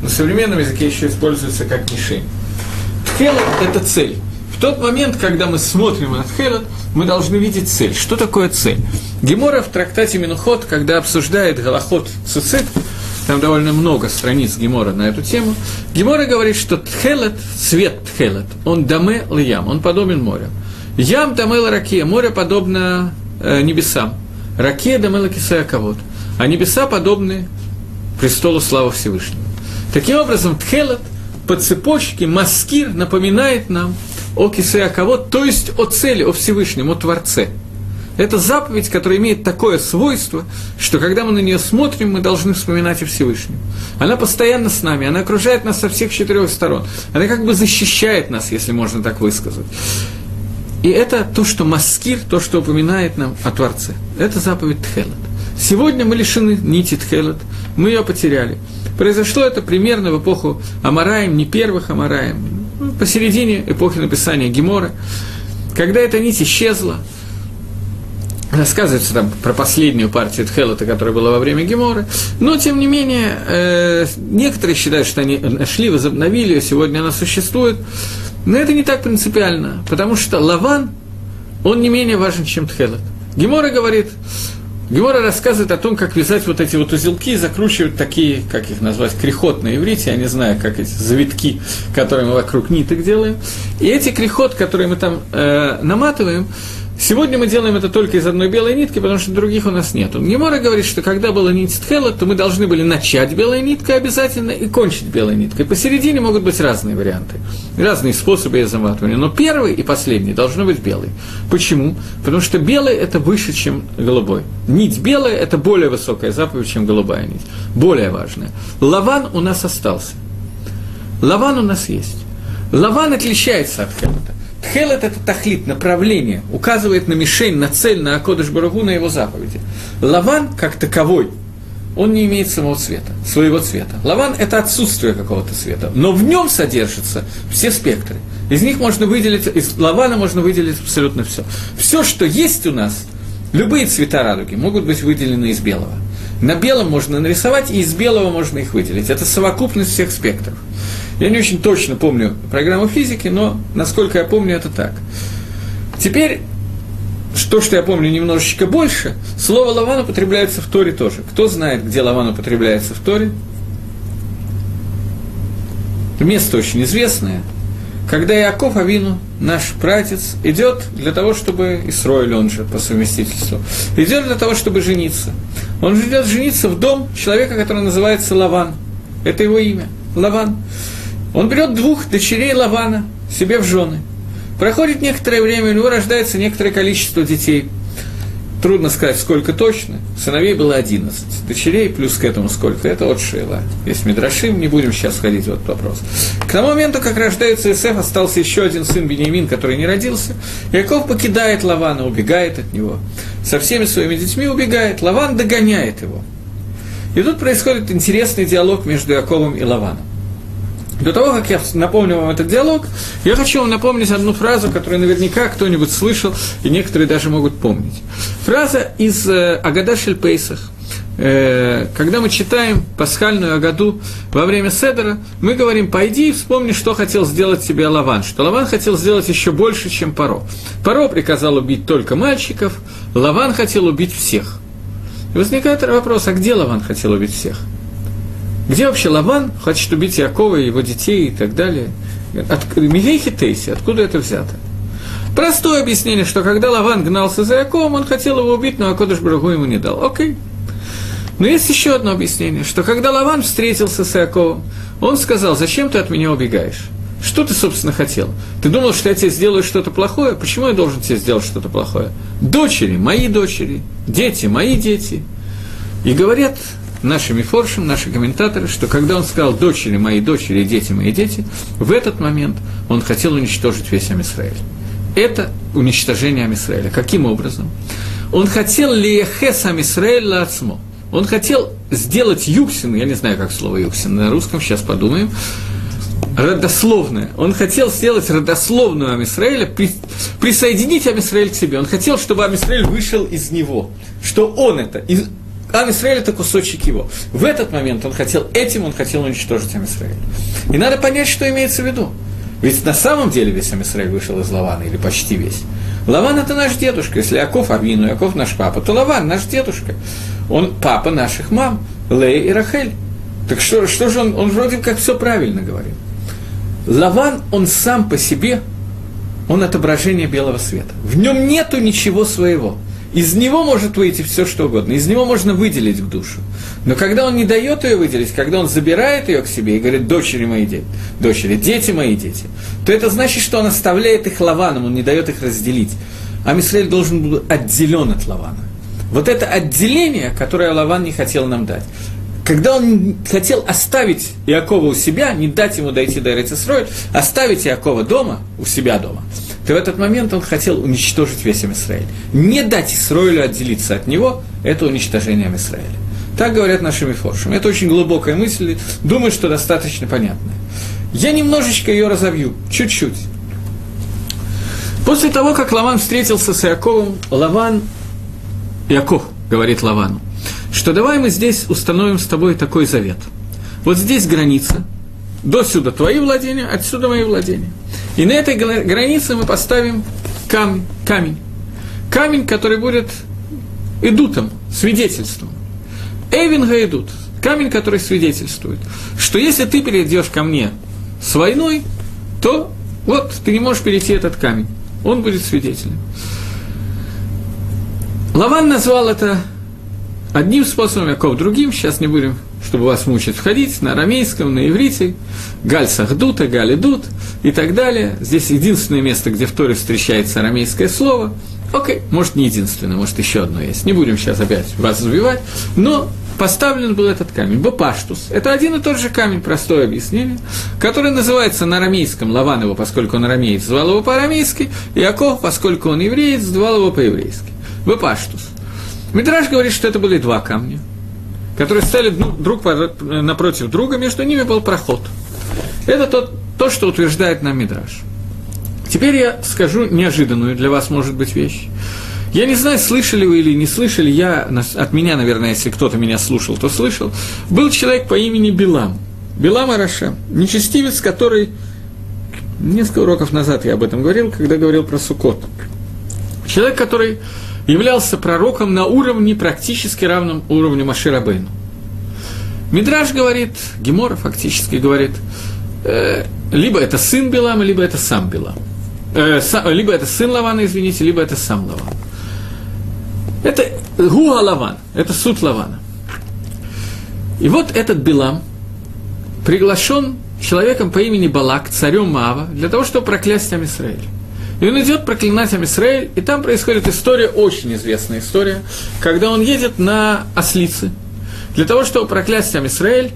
Speaker 1: На современном языке еще используется как мишень. Тхелот – это цель. В тот момент, когда мы смотрим на Тхелот, мы должны видеть цель. Что такое цель? Гемора в трактате Минухот, когда обсуждает Галахот Цицит, там довольно много страниц Гемора на эту тему. Гемора говорит, что тхелет, цвет тхелет, он даме льям, он подобен морю. Ям даме раке, море подобно небесам. Раке даме лакисая кого А небеса подобны престолу славы Всевышнего. Таким образом, тхелет по цепочке маскир напоминает нам о кисея кого то есть о цели, о Всевышнем, о Творце – это заповедь, которая имеет такое свойство, что когда мы на нее смотрим, мы должны вспоминать о Всевышнем. Она постоянно с нами, она окружает нас со всех четырех сторон. Она как бы защищает нас, если можно так высказать. И это то, что маскир, то, что упоминает нам о Творце. Это заповедь Тхелет. Сегодня мы лишены нити Тхелет, мы ее потеряли. Произошло это примерно в эпоху Амараем, не первых Амараем, ну, посередине эпохи написания Гемора, когда эта нить исчезла, рассказывается там про последнюю партию Тхелота, которая была во время Гемора, но, тем не менее, э, некоторые считают, что они нашли, возобновили ее, сегодня она существует, но это не так принципиально, потому что Лаван, он не менее важен, чем Тхелот. Гемора говорит, Гемора рассказывает о том, как вязать вот эти вот узелки, закручивать такие, как их назвать, крехот на иврите, я не знаю, как эти завитки, которые мы вокруг ниток делаем. И эти крехот, которые мы там э, наматываем, Сегодня мы делаем это только из одной белой нитки, потому что других у нас нет. Гемора говорит, что когда была нить Тхела, то мы должны были начать белой ниткой обязательно и кончить белой ниткой. Посередине могут быть разные варианты, разные способы ее заматывания. Но первый и последний должны быть белый. Почему? Потому что белый – это выше, чем голубой. Нить белая – это более высокая заповедь, чем голубая нить. Более важная. Лаван у нас остался. Лаван у нас есть. Лаван отличается от Хелота. Тхелет – это тахлит, направление, указывает на мишень, на цель, на Акодыш Барагу, на его заповеди. Лаван, как таковой, он не имеет самого цвета, своего цвета. Лаван – это отсутствие какого-то цвета, но в нем содержатся все спектры. Из них можно выделить, из лавана можно выделить абсолютно все. Все, что есть у нас, любые цвета радуги могут быть выделены из белого. На белом можно нарисовать, и из белого можно их выделить. Это совокупность всех спектров. Я не очень точно помню программу физики, но, насколько я помню, это так. Теперь, то, что я помню немножечко больше, слово «лаван» употребляется в Торе тоже. Кто знает, где «лаван» употребляется в Торе? Место очень известное. Когда Яков Авину, наш братец, идет для того, чтобы, Исроиль он же по совместительству, идет для того, чтобы жениться. Он идет жениться в дом человека, который называется Лаван. Это его имя. Лаван. Он берет двух дочерей Лавана себе в жены. Проходит некоторое время, у него рождается некоторое количество детей. Трудно сказать, сколько точно. Сыновей было 11. Дочерей плюс к этому сколько. Это от Шейла. Есть Мидрашим, не будем сейчас входить в этот вопрос. К тому моменту, как рождается Исеф, остался еще один сын Бениамин, который не родился. Яков покидает Лавана, убегает от него. Со всеми своими детьми убегает. Лаван догоняет его. И тут происходит интересный диалог между Яковом и Лаваном. До того, как я напомню вам этот диалог, я хочу вам напомнить одну фразу, которую наверняка кто-нибудь слышал, и некоторые даже могут помнить. Фраза из э, Агада Шельпейсах. Э, когда мы читаем пасхальную Агаду во время Седера, мы говорим, пойди и вспомни, что хотел сделать тебе Лаван, что Лаван хотел сделать еще больше, чем Паро. Паро приказал убить только мальчиков, Лаван хотел убить всех. И возникает вопрос, а где Лаван хотел убить всех? Где вообще Лаван хочет убить Якова и его детей и так далее? От Мивейхи Тейси, откуда это взято? Простое объяснение, что когда Лаван гнался за Яковом, он хотел его убить, но Акодыш Брагу ему не дал. Окей. Но есть еще одно объяснение, что когда Лаван встретился с Яковом, он сказал, зачем ты от меня убегаешь? Что ты, собственно, хотел? Ты думал, что я тебе сделаю что-то плохое? Почему я должен тебе сделать что-то плохое? Дочери, мои дочери, дети, мои дети. И говорят, наши мифоршим, наши комментаторы, что когда он сказал «дочери мои, дочери, дети мои, дети», в этот момент он хотел уничтожить весь Амисраэль. Это уничтожение Амисраэля. Каким образом? Он хотел лиехес Амисраэль лацмо. Он хотел сделать юксин, я не знаю, как слово юксин на русском, сейчас подумаем, родословное. Он хотел сделать родословную Амисраэля, при, присоединить Амисраэль к себе. Он хотел, чтобы Амисраэль вышел из него, что он это, из, Ам Исраэль – это кусочек его. В этот момент он хотел этим, он хотел уничтожить Ам Исраэль. И надо понять, что имеется в виду. Ведь на самом деле весь Ам Исраэль вышел из Лавана, или почти весь. Лаван – это наш дедушка. Если Яков Авину, Яков наш папа, то Лаван – наш дедушка. Он папа наших мам, Лея и Рахель. Так что, что же он, он вроде как все правильно говорит. Лаван, он сам по себе, он отображение белого света. В нем нету ничего своего. Из него может выйти все, что угодно. Из него можно выделить душу. Но когда он не дает ее выделить, когда он забирает ее к себе и говорит, дочери мои дети, дочери, дети мои дети, то это значит, что он оставляет их лаваном, он не дает их разделить. А Мисраэль должен был отделен от лавана. Вот это отделение, которое Лаван не хотел нам дать. Когда он хотел оставить Иакова у себя, не дать ему дойти до Эрицесрой, оставить Иакова дома, у себя дома, то в этот момент он хотел уничтожить весь Израиль. Не дать Исраилю отделиться от него – это уничтожение Израиля. Так говорят наши мифоршим. Это очень глубокая мысль, думаю, что достаточно понятная. Я немножечко ее разовью, чуть-чуть. После того, как Лаван встретился с Иаковом, Лаван, Иаков говорит Лавану, что давай мы здесь установим с тобой такой завет. Вот здесь граница, до сюда твои владения, отсюда мои владения. И на этой границе мы поставим камень, камень. Камень, который будет идутом, свидетельством. Эвинга идут. Камень, который свидетельствует, что если ты перейдешь ко мне с войной, то вот ты не можешь перейти этот камень он будет свидетелем. Лаван назвал это одним способом, Яков другим, сейчас не будем, чтобы вас мучить, входить на арамейском, на иврите, Галь Сахдута, Галь Идут и так далее. Здесь единственное место, где в Торе встречается арамейское слово. Окей, может не единственное, может еще одно есть. Не будем сейчас опять вас забивать, но поставлен был этот камень, Бапаштус. Это один и тот же камень, простое объяснение, который называется на арамейском, Лаван его, поскольку он арамеец, звал его по-арамейски, Яков, поскольку он евреец, звал его по-еврейски. Бапаштус. Мидраж говорит, что это были два камня, которые стали друг напротив друга, между ними был проход. Это тот, то, что утверждает нам Мидраж. Теперь я скажу неожиданную для вас, может быть, вещь. Я не знаю, слышали вы или не слышали, я, от меня, наверное, если кто-то меня слушал, то слышал. Был человек по имени Билам. Билам Араша, нечестивец, который... Несколько уроков назад я об этом говорил, когда говорил про Сукот. Человек, который являлся пророком на уровне, практически равном уровню Машира Бейну. Мидраж говорит, Гемора фактически говорит, э, либо это сын Билама, либо это сам Билам. Э, са, либо это сын Лавана, извините, либо это сам Лаван. Это Гуа Лаван, это суд Лавана. И вот этот Билам приглашен человеком по имени Балак, царем Мава, для того, чтобы проклясть Амисраэль. И он идет проклинать Амисраэль, и там происходит история, очень известная история, когда он едет на ослице, для того, чтобы проклясть Амисраэль,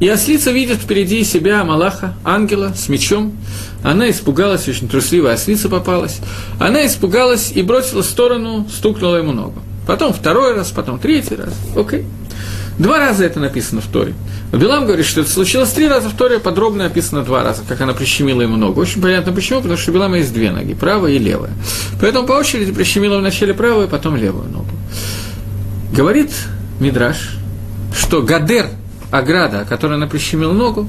Speaker 1: и ослица видит впереди себя Малаха, ангела с мечом. Она испугалась, очень трусливая ослица попалась. Она испугалась и бросила в сторону, стукнула ему ногу. Потом второй раз, потом третий раз. Окей. Два раза это написано в Торе. Билам говорит, что это случилось три раза в Торе, подробно описано два раза, как она прищемила ему ногу. Очень понятно почему, потому что у Билама есть две ноги, правая и левая. Поэтому по очереди прищемила вначале правую, потом левую ногу. Говорит Мидраш, что Гадер, ограда, которой она прищемила ногу,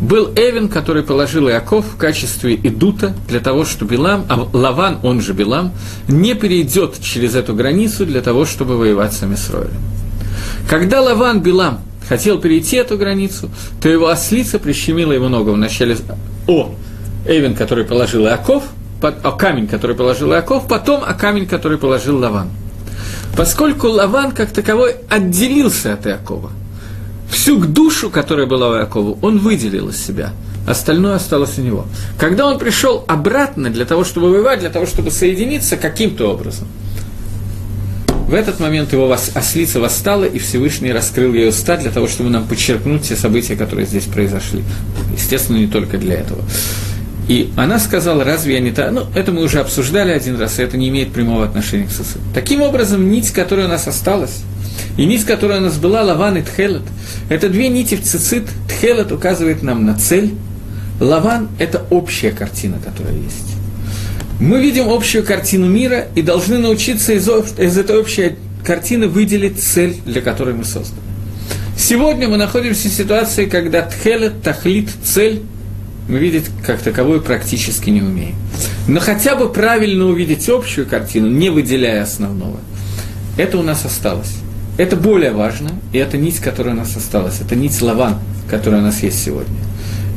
Speaker 1: был Эвен, который положил Иаков в качестве идута для того, чтобы Билам, а Лаван, он же Билам, не перейдет через эту границу для того, чтобы воевать с Амисроилем. Когда Лаван Билам хотел перейти эту границу, то его ослица прищемила его ногу вначале о Эвен, который положил Иаков, о камень, который положил Иаков, потом о камень, который положил Лаван. Поскольку Лаван как таковой отделился от Иакова – всю душу, которая была у Якова, он выделил из себя. Остальное осталось у него. Когда он пришел обратно для того, чтобы воевать, для того, чтобы соединиться каким-то образом, в этот момент его ослица восстала, и Всевышний раскрыл ее уста для того, чтобы нам подчеркнуть все события, которые здесь произошли. Естественно, не только для этого. И она сказала, разве я не та... Ну, это мы уже обсуждали один раз, и это не имеет прямого отношения к Сосуду. Таким образом, нить, которая у нас осталась, и нить, которая у нас была, Лаван и Тхелет, это две нити в цицит. Тхелет указывает нам на цель. Лаван – это общая картина, которая есть. Мы видим общую картину мира и должны научиться из, из этой общей картины выделить цель, для которой мы созданы. Сегодня мы находимся в ситуации, когда тхелет, тахлит, цель мы видеть как таковую практически не умеем. Но хотя бы правильно увидеть общую картину, не выделяя основного, это у нас осталось. это более важно, и это нить, которая у нас осталась, это нить лаван, которая у нас есть сегодня.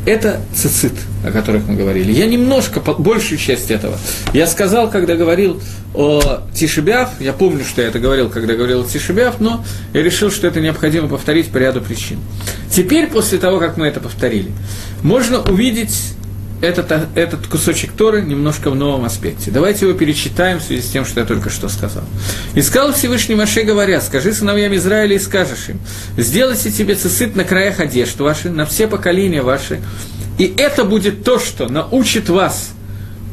Speaker 1: Это цицит, о которых мы говорили. Я немножко, большую часть этого. Я сказал, когда говорил о Тишебяв, я помню, что я это говорил, когда говорил о Тишебяв, но я решил, что это необходимо повторить по ряду причин. Теперь, после того, как мы это повторили, можно увидеть этот, этот кусочек Торы немножко в новом аспекте. Давайте его перечитаем в связи с тем, что я только что сказал. «И сказал Всевышний Маше, говоря, скажи сыновьям Израиля и скажешь им, сделайте себе цисыт на краях одежд ваши, на все поколения ваши, и это будет то, что научит вас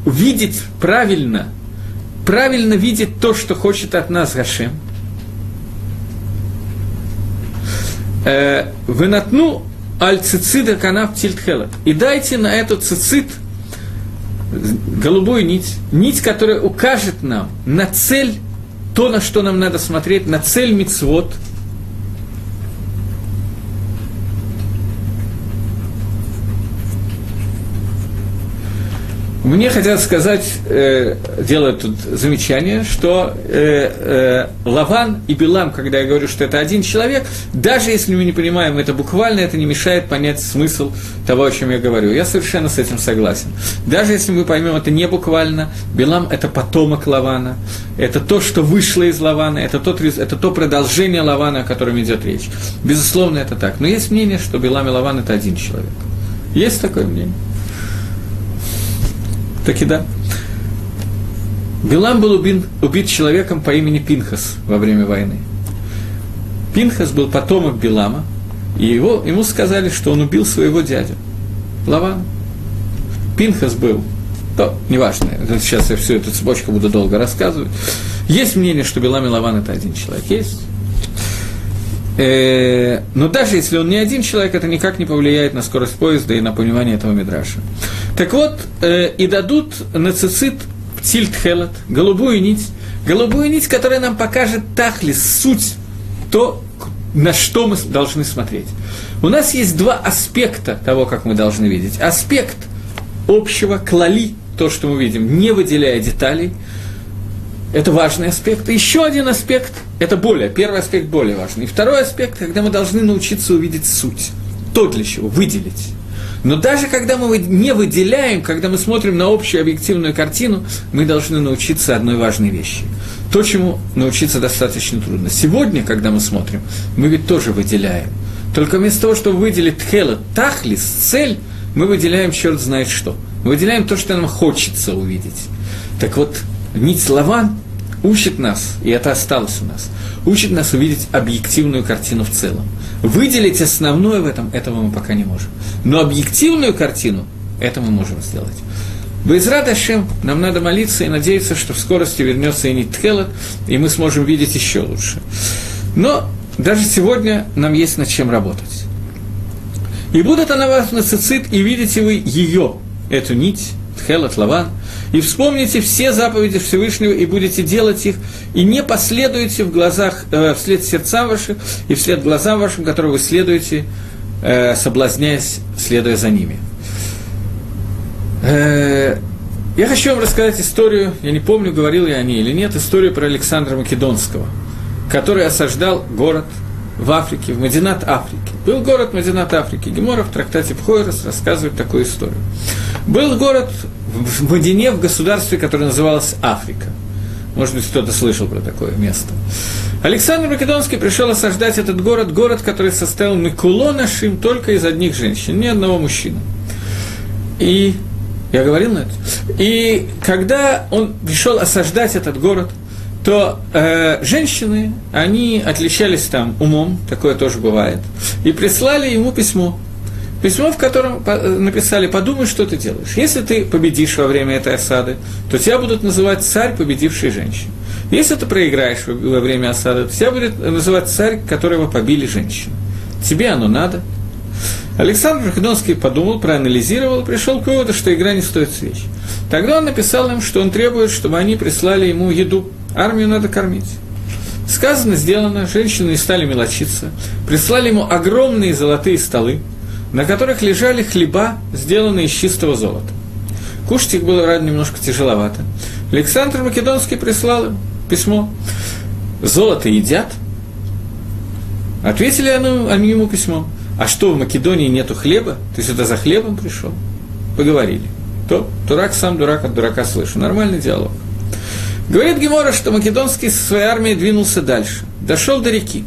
Speaker 1: видеть правильно, правильно видеть то, что хочет от нас Гашем. Э, Вынатну аль цицида канав тильтхелат. И дайте на эту цицит голубую нить, нить, которая укажет нам на цель, то, на что нам надо смотреть, на цель мицвод – Мне хотят сказать, э, делают тут замечание, что э, э, Лаван и Билам, когда я говорю, что это один человек, даже если мы не понимаем это буквально, это не мешает понять смысл того, о чем я говорю. Я совершенно с этим согласен. Даже если мы поймем это не буквально, Билам – это потомок Лавана, это то, что вышло из Лавана, это, тот, это то продолжение Лавана, о котором идет речь. Безусловно, это так. Но есть мнение, что Билам и Лаван – это один человек. Есть такое мнение. Так и да. Билам был убит, убит человеком по имени Пинхас во время войны. Пинхас был потомок Билама, и его, ему сказали, что он убил своего дядю, Лавана. Пинхас был, то, неважно, сейчас я всю эту цепочку буду долго рассказывать. Есть мнение, что Билам и Лаван – это один человек, есть. Э, но даже если он не один человек, это никак не повлияет на скорость поезда и на понимание этого мидраша. Так вот, э, и дадут на цицит голубую нить, голубую нить, которая нам покажет тахлис, суть, то, на что мы должны смотреть. У нас есть два аспекта того, как мы должны видеть. Аспект общего, клали, то, что мы видим, не выделяя деталей – это важный аспект. Еще один аспект – это более, первый аспект более важный. И второй аспект, когда мы должны научиться увидеть суть. То, для чего, выделить. Но даже когда мы не выделяем, когда мы смотрим на общую объективную картину, мы должны научиться одной важной вещи. То, чему научиться достаточно трудно. Сегодня, когда мы смотрим, мы ведь тоже выделяем. Только вместо того, чтобы выделить тхела, тахлис, цель, мы выделяем черт знает что. Мы выделяем то, что нам хочется увидеть. Так вот, нить Лаван учит нас, и это осталось у нас, учит нас увидеть объективную картину в целом. Выделить основное в этом, этого мы пока не можем. Но объективную картину, это мы можем сделать. Безрат Ашем, нам надо молиться и надеяться, что в скорости вернется и Нитхелот, и мы сможем видеть еще лучше. Но даже сегодня нам есть над чем работать. И будет она вас на цицит, и видите вы ее, эту нить, Тхелот, Лаван – и вспомните все заповеди Всевышнего, и будете делать их, и не последуете в глазах, э, вслед сердцам ваших, и вслед глазам вашим, которые вы следуете, э, соблазняясь, следуя за ними. Э, я хочу вам рассказать историю, я не помню, говорил я о ней или нет, историю про Александра Македонского, который осаждал город в Африке, в Мадинат Африки. Был город Мадинат Африки. Гемора в трактате Пхойрос рассказывает такую историю. Был город в Мадине, в государстве, которое называлось Африка. Может быть, кто-то слышал про такое место. Александр Македонский пришел осаждать этот город, город, который состоял Микуло нашим только из одних женщин, ни одного мужчины. И я говорил на это. И когда он пришел осаждать этот город, то э, женщины, они отличались там умом, такое тоже бывает, и прислали ему письмо. Письмо, в котором написали, подумай, что ты делаешь. Если ты победишь во время этой осады, то тебя будут называть царь, победивший женщин. Если ты проиграешь во время осады, то тебя будет называть царь, которого побили женщины. Тебе оно надо. Александр Македонский подумал, проанализировал, пришел к выводу, что игра не стоит свеч. Тогда он написал им, что он требует, чтобы они прислали ему еду. Армию надо кормить. Сказано, сделано, женщины не стали мелочиться. Прислали ему огромные золотые столы, на которых лежали хлеба, сделанные из чистого золота. Кушать их было ради немножко тяжеловато. Александр Македонский прислал им письмо. Золото едят, Ответили они ему письмом. А что, в Македонии нету хлеба? Ты сюда за хлебом пришел? Поговорили. То, дурак сам дурак от дурака слышу. Нормальный диалог. Говорит Гемора, что Македонский со своей армией двинулся дальше. Дошел до реки.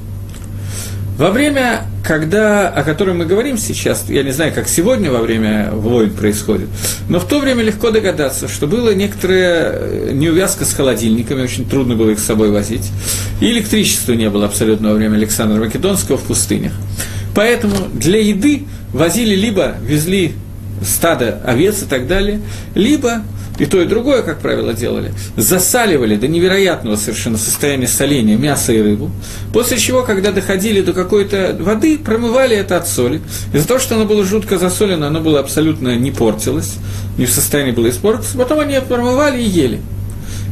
Speaker 1: Во время, когда, о котором мы говорим сейчас, я не знаю, как сегодня во время войн происходит, но в то время легко догадаться, что было некоторая э, неувязка с холодильниками, очень трудно было их с собой возить, и электричества не было абсолютно во время Александра Македонского в пустынях. Поэтому для еды возили либо везли стадо овец и так далее, либо и то, и другое, как правило, делали, засаливали до невероятного совершенно состояния соления мясо и рыбу, после чего, когда доходили до какой-то воды, промывали это от соли. Из-за того, что оно было жутко засолено, оно было абсолютно не портилось, не в состоянии было испортиться, потом они промывали и ели.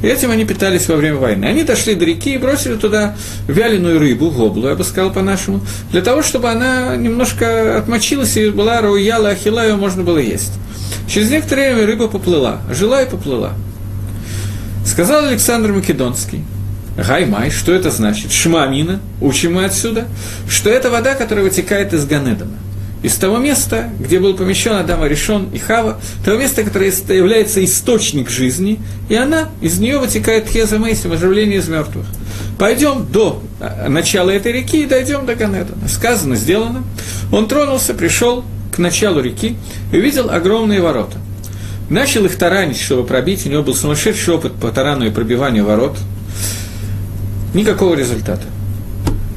Speaker 1: И этим они питались во время войны. Они дошли до реки и бросили туда вяленую рыбу, воблу, я бы сказал по-нашему, для того, чтобы она немножко отмочилась и была руяла, ахила, ее можно было есть. Через некоторое время рыба поплыла, жила и поплыла. Сказал Александр Македонский, Гаймай, что это значит? Шмамина, учим мы отсюда, что это вода, которая вытекает из Ганедана из того места, где был помещен Адам Аришон и Хава, того места, которое является источник жизни, и она, из нее вытекает Хеза Мейсим, оживление из мертвых. Пойдем до а, начала этой реки и дойдем до Ганедана. Сказано, сделано. Он тронулся, пришел к началу реки и увидел огромные ворота. Начал их таранить, чтобы пробить, у него был сумасшедший опыт по тарану и пробиванию ворот. Никакого результата.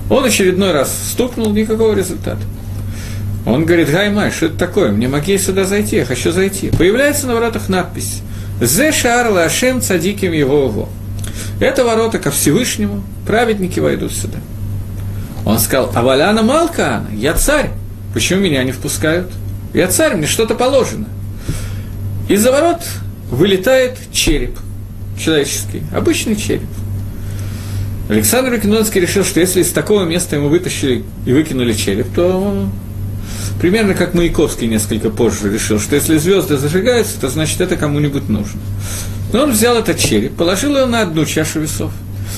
Speaker 1: Он очередной раз стукнул, никакого результата. Он говорит, Гаймай, что это такое? Мне могли сюда зайти, я хочу зайти. Появляется на воротах надпись «Зе шаарла ашем цадиким его его». Это ворота ко Всевышнему, праведники войдут сюда. Он сказал, а Валяна Малкаана, я царь, почему меня не впускают? Я царь, мне что-то положено. Из-за ворот вылетает череп человеческий, обычный череп. Александр Македонский решил, что если из такого места ему вытащили и выкинули череп, то Примерно как Маяковский несколько позже решил, что если звезды зажигаются, то значит это кому-нибудь нужно. Но он взял этот череп, положил его на одну чашу весов.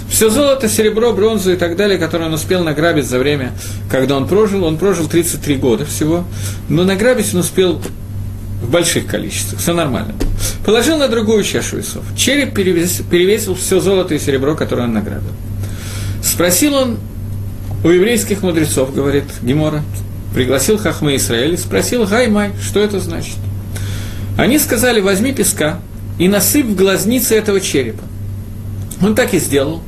Speaker 1: Все золото, серебро, бронзу и так далее, которое он успел награбить за время, когда он прожил, он прожил 33 года всего, но награбить он успел в больших количествах, все нормально. Положил на другую чашу весов. Череп перевесил, перевесил все золото и серебро, которое он награбил. Спросил он у еврейских мудрецов, говорит Гемора, пригласил Хахмы Израиль и спросил Гаймай, что это значит. Они сказали, возьми песка и насыпь в глазницы этого черепа. Он так и сделал,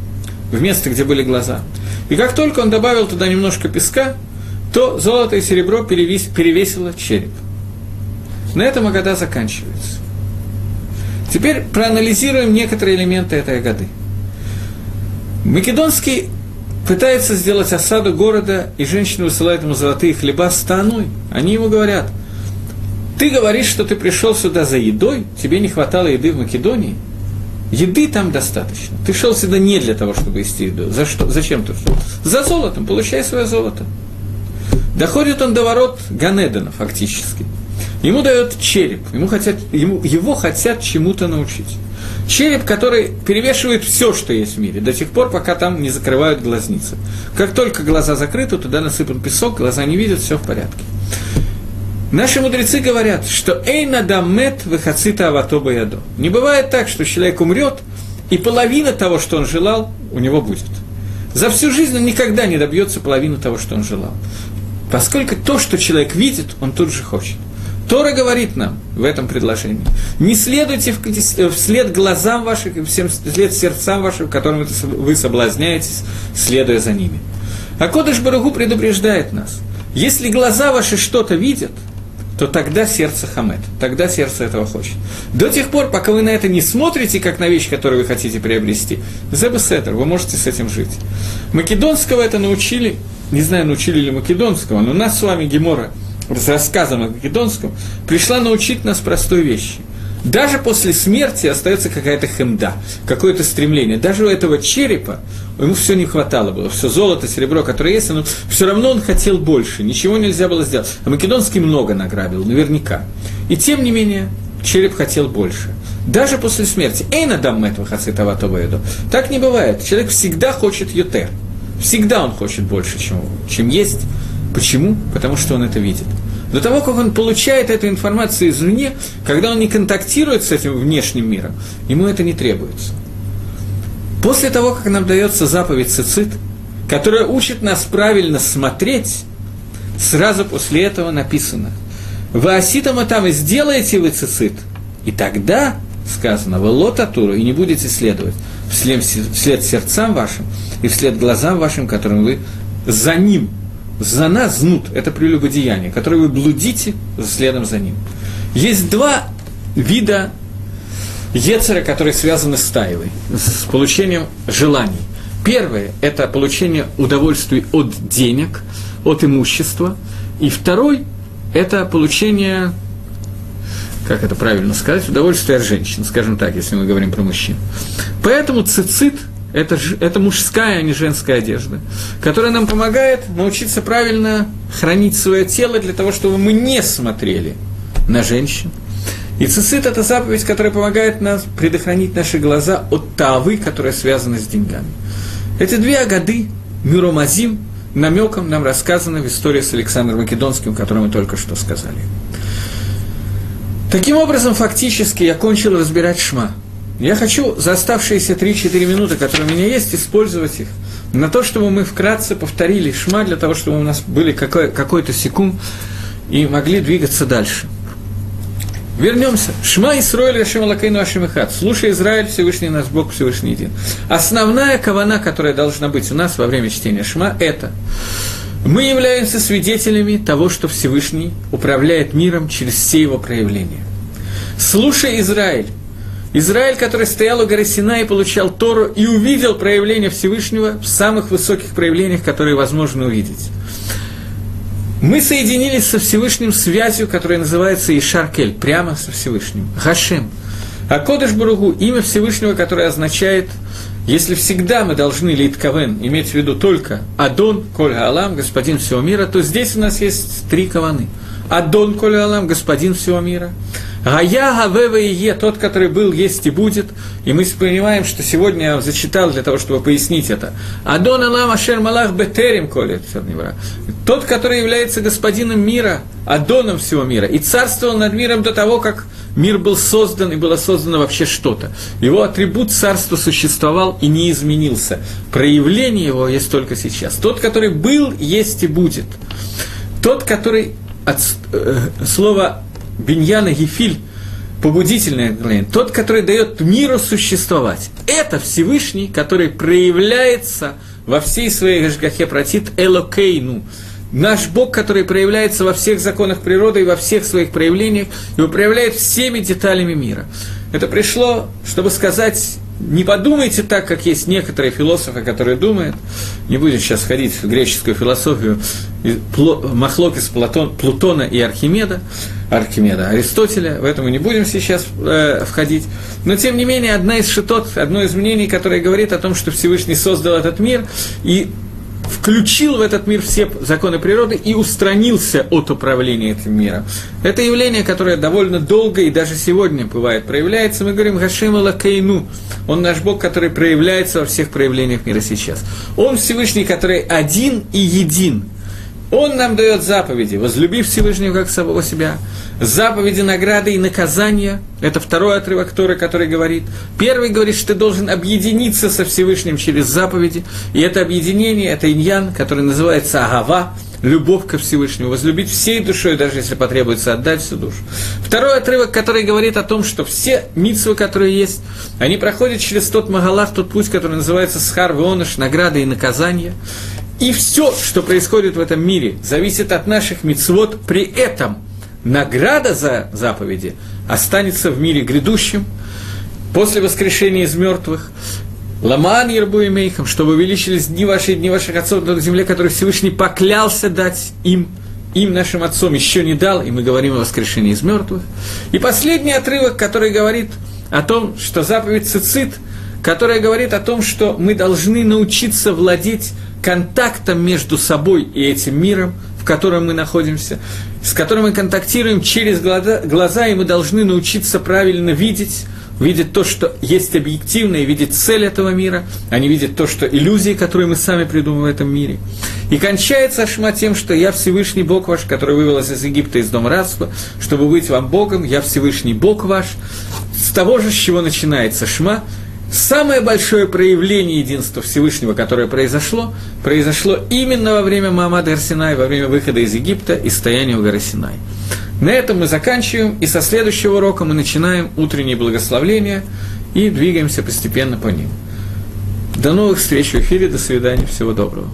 Speaker 1: в место, где были глаза. И как только он добавил туда немножко песка, то золото и серебро перевес, перевесило череп. На этом Агада заканчивается. Теперь проанализируем некоторые элементы этой Агады. Македонский пытается сделать осаду города, и женщина высылает ему золотые хлеба с таной. Они ему говорят, ты говоришь, что ты пришел сюда за едой, тебе не хватало еды в Македонии, еды там достаточно. Ты шел сюда не для того, чтобы есть еду. За что? Зачем ты шел? За золотом, получай свое золото. Доходит он до ворот Ганедена фактически. Ему дают череп, ему хотят, ему, его хотят чему-то научить. Череп, который перевешивает все, что есть в мире, до тех пор, пока там не закрывают глазницы. Как только глаза закрыты, туда насыпан песок, глаза не видят, все в порядке. Наши мудрецы говорят, что «Эйна дамет выхацита аватоба ядо». Не бывает так, что человек умрет, и половина того, что он желал, у него будет. За всю жизнь он никогда не добьется половины того, что он желал. Поскольку то, что человек видит, он тут же хочет. Тора говорит нам в этом предложении, не следуйте вслед глазам вашим и всем вслед сердцам вашим, которым вы соблазняетесь, следуя за ними. А Кодыш Барагу предупреждает нас, если глаза ваши что-то видят, то тогда сердце хамет, тогда сердце этого хочет. До тех пор, пока вы на это не смотрите, как на вещь, которую вы хотите приобрести, зебесетер, вы можете с этим жить. Македонского это научили, не знаю, научили ли македонского, но нас с вами Гемора – с рассказом о Македонском, пришла научить нас простой вещи. Даже после смерти остается какая-то хемда, какое-то стремление. Даже у этого черепа ему все не хватало было. Все золото, серебро, которое есть, но все равно он хотел больше. Ничего нельзя было сделать. А Македонский много награбил, наверняка. И тем не менее, череп хотел больше. Даже после смерти. Эй, надам этого хацитава Так не бывает. Человек всегда хочет ютер. Всегда он хочет больше, чем, чем есть. Почему? Потому что он это видит. До того, как он получает эту информацию извне, когда он не контактирует с этим внешним миром, ему это не требуется. После того, как нам дается заповедь цицит, которая учит нас правильно смотреть, сразу после этого написано «Вы оситама там и сделаете вы цицит, и тогда, сказано, вы лотатуру, и не будете следовать вслед, вслед сердцам вашим и вслед глазам вашим, которым вы за ним за нас знут – это прелюбодеяние, которое вы блудите следом за ним. Есть два вида Ецера, которые связаны с таевой, с получением желаний. Первое – это получение удовольствий от денег, от имущества. И второй – это получение, как это правильно сказать, удовольствия от женщин, скажем так, если мы говорим про мужчин. Поэтому цицит – это, это мужская, а не женская одежда, которая нам помогает научиться правильно хранить свое тело для того, чтобы мы не смотрели на женщин. И цицит – это заповедь, которая помогает нам предохранить наши глаза от тавы, которая связана с деньгами. Эти две агады, Миромазим, намеком нам рассказаны в истории с Александром Македонским, которую мы только что сказали. Таким образом, фактически я кончил разбирать Шма – я хочу за оставшиеся 3-4 минуты, которые у меня есть, использовать их на то, чтобы мы вкратце повторили шма, для того, чтобы у нас были какой- какой-то секунд и могли двигаться дальше. Вернемся. Шма Исроэль Рашим Алакейну Ашимихат. Слушай, Израиль, Всевышний наш Бог, Всевышний един. Основная кавана, которая должна быть у нас во время чтения Шма, это мы являемся свидетелями того, что Всевышний управляет миром через все его проявления. Слушай, Израиль, Израиль, который стоял у горы Сина и получал Тору, и увидел проявление Всевышнего в самых высоких проявлениях, которые возможно увидеть. Мы соединились со Всевышним связью, которая называется Ишаркель, прямо со Всевышним, Хашем. А Кодыш Баругу – имя Всевышнего, которое означает, если всегда мы должны Литковен иметь в виду только Адон, Коль Алам, Господин всего мира, то здесь у нас есть три каваны. Адон, Коль Алам, Господин всего мира – Гая Гавева и Е, тот, который был, есть и будет. И мы понимаем, что сегодня я зачитал для того, чтобы пояснить это. Адон Алам Ашер Малах Бетерим Колет Тот, который является господином мира, Адоном всего мира, и царствовал над миром до того, как мир был создан и было создано вообще что-то. Его атрибут царства существовал и не изменился. Проявление его есть только сейчас. Тот, который был, есть и будет. Тот, который от э, слова Беньяна Гефиль, побудительное мгновение, тот, который дает миру существовать. Это Всевышний, который проявляется во всей своей Гашгахе протит Элокейну, наш Бог, который проявляется во всех законах природы и во всех своих проявлениях, и проявляет всеми деталями мира. Это пришло, чтобы сказать не подумайте так, как есть некоторые философы, которые думают, не будем сейчас ходить в греческую философию, Махлокис Платон, Плутона и Архимеда, Архимеда, Аристотеля, в этом мы не будем сейчас э, входить. Но, тем не менее, одна из шитот, одно из мнений, которое говорит о том, что Всевышний создал этот мир, и включил в этот мир все законы природы и устранился от управления этим миром. Это явление, которое довольно долго и даже сегодня бывает проявляется. Мы говорим Гашима Лакейну. Он наш Бог, который проявляется во всех проявлениях мира сейчас. Он Всевышний, который один и един. Он нам дает заповеди, возлюби Всевышнего как самого себя. Заповеди, награды и наказания – это второй отрывок Торы, который говорит. Первый говорит, что ты должен объединиться со Всевышним через заповеди. И это объединение, это иньян, который называется агава, любовь ко Всевышнему, возлюбить всей душой, даже если потребуется отдать всю душу. Второй отрывок, который говорит о том, что все митсвы, которые есть, они проходят через тот магалах, тот путь, который называется схар, вионыш, награды и наказания. И все, что происходит в этом мире, зависит от наших мицвод. При этом награда за заповеди останется в мире грядущем, после воскрешения из мертвых. Ламан Ербу и Мейхам, чтобы увеличились дни ваши дни ваших отцов на земле, которые Всевышний поклялся дать им, им, нашим отцом, еще не дал, и мы говорим о воскрешении из мертвых. И последний отрывок, который говорит о том, что заповедь цицит, которая говорит о том, что мы должны научиться владеть контактом между собой и этим миром, в котором мы находимся, с которым мы контактируем через глаза, глаза, и мы должны научиться правильно видеть, видят то, что есть объективное, видят цель этого мира, они видят то, что иллюзии, которые мы сами придумываем в этом мире. И кончается Шма тем, что «Я Всевышний Бог ваш, который вывел из Египта, из дома рабства, чтобы быть вам Богом, я Всевышний Бог ваш». С того же, с чего начинается Шма, Самое большое проявление единства Всевышнего, которое произошло, произошло именно во время Маамада Арсинай, во время выхода из Египта и стояния у горы Синай. На этом мы заканчиваем, и со следующего урока мы начинаем утренние благословления и двигаемся постепенно по ним. До новых встреч в эфире, до свидания, всего доброго.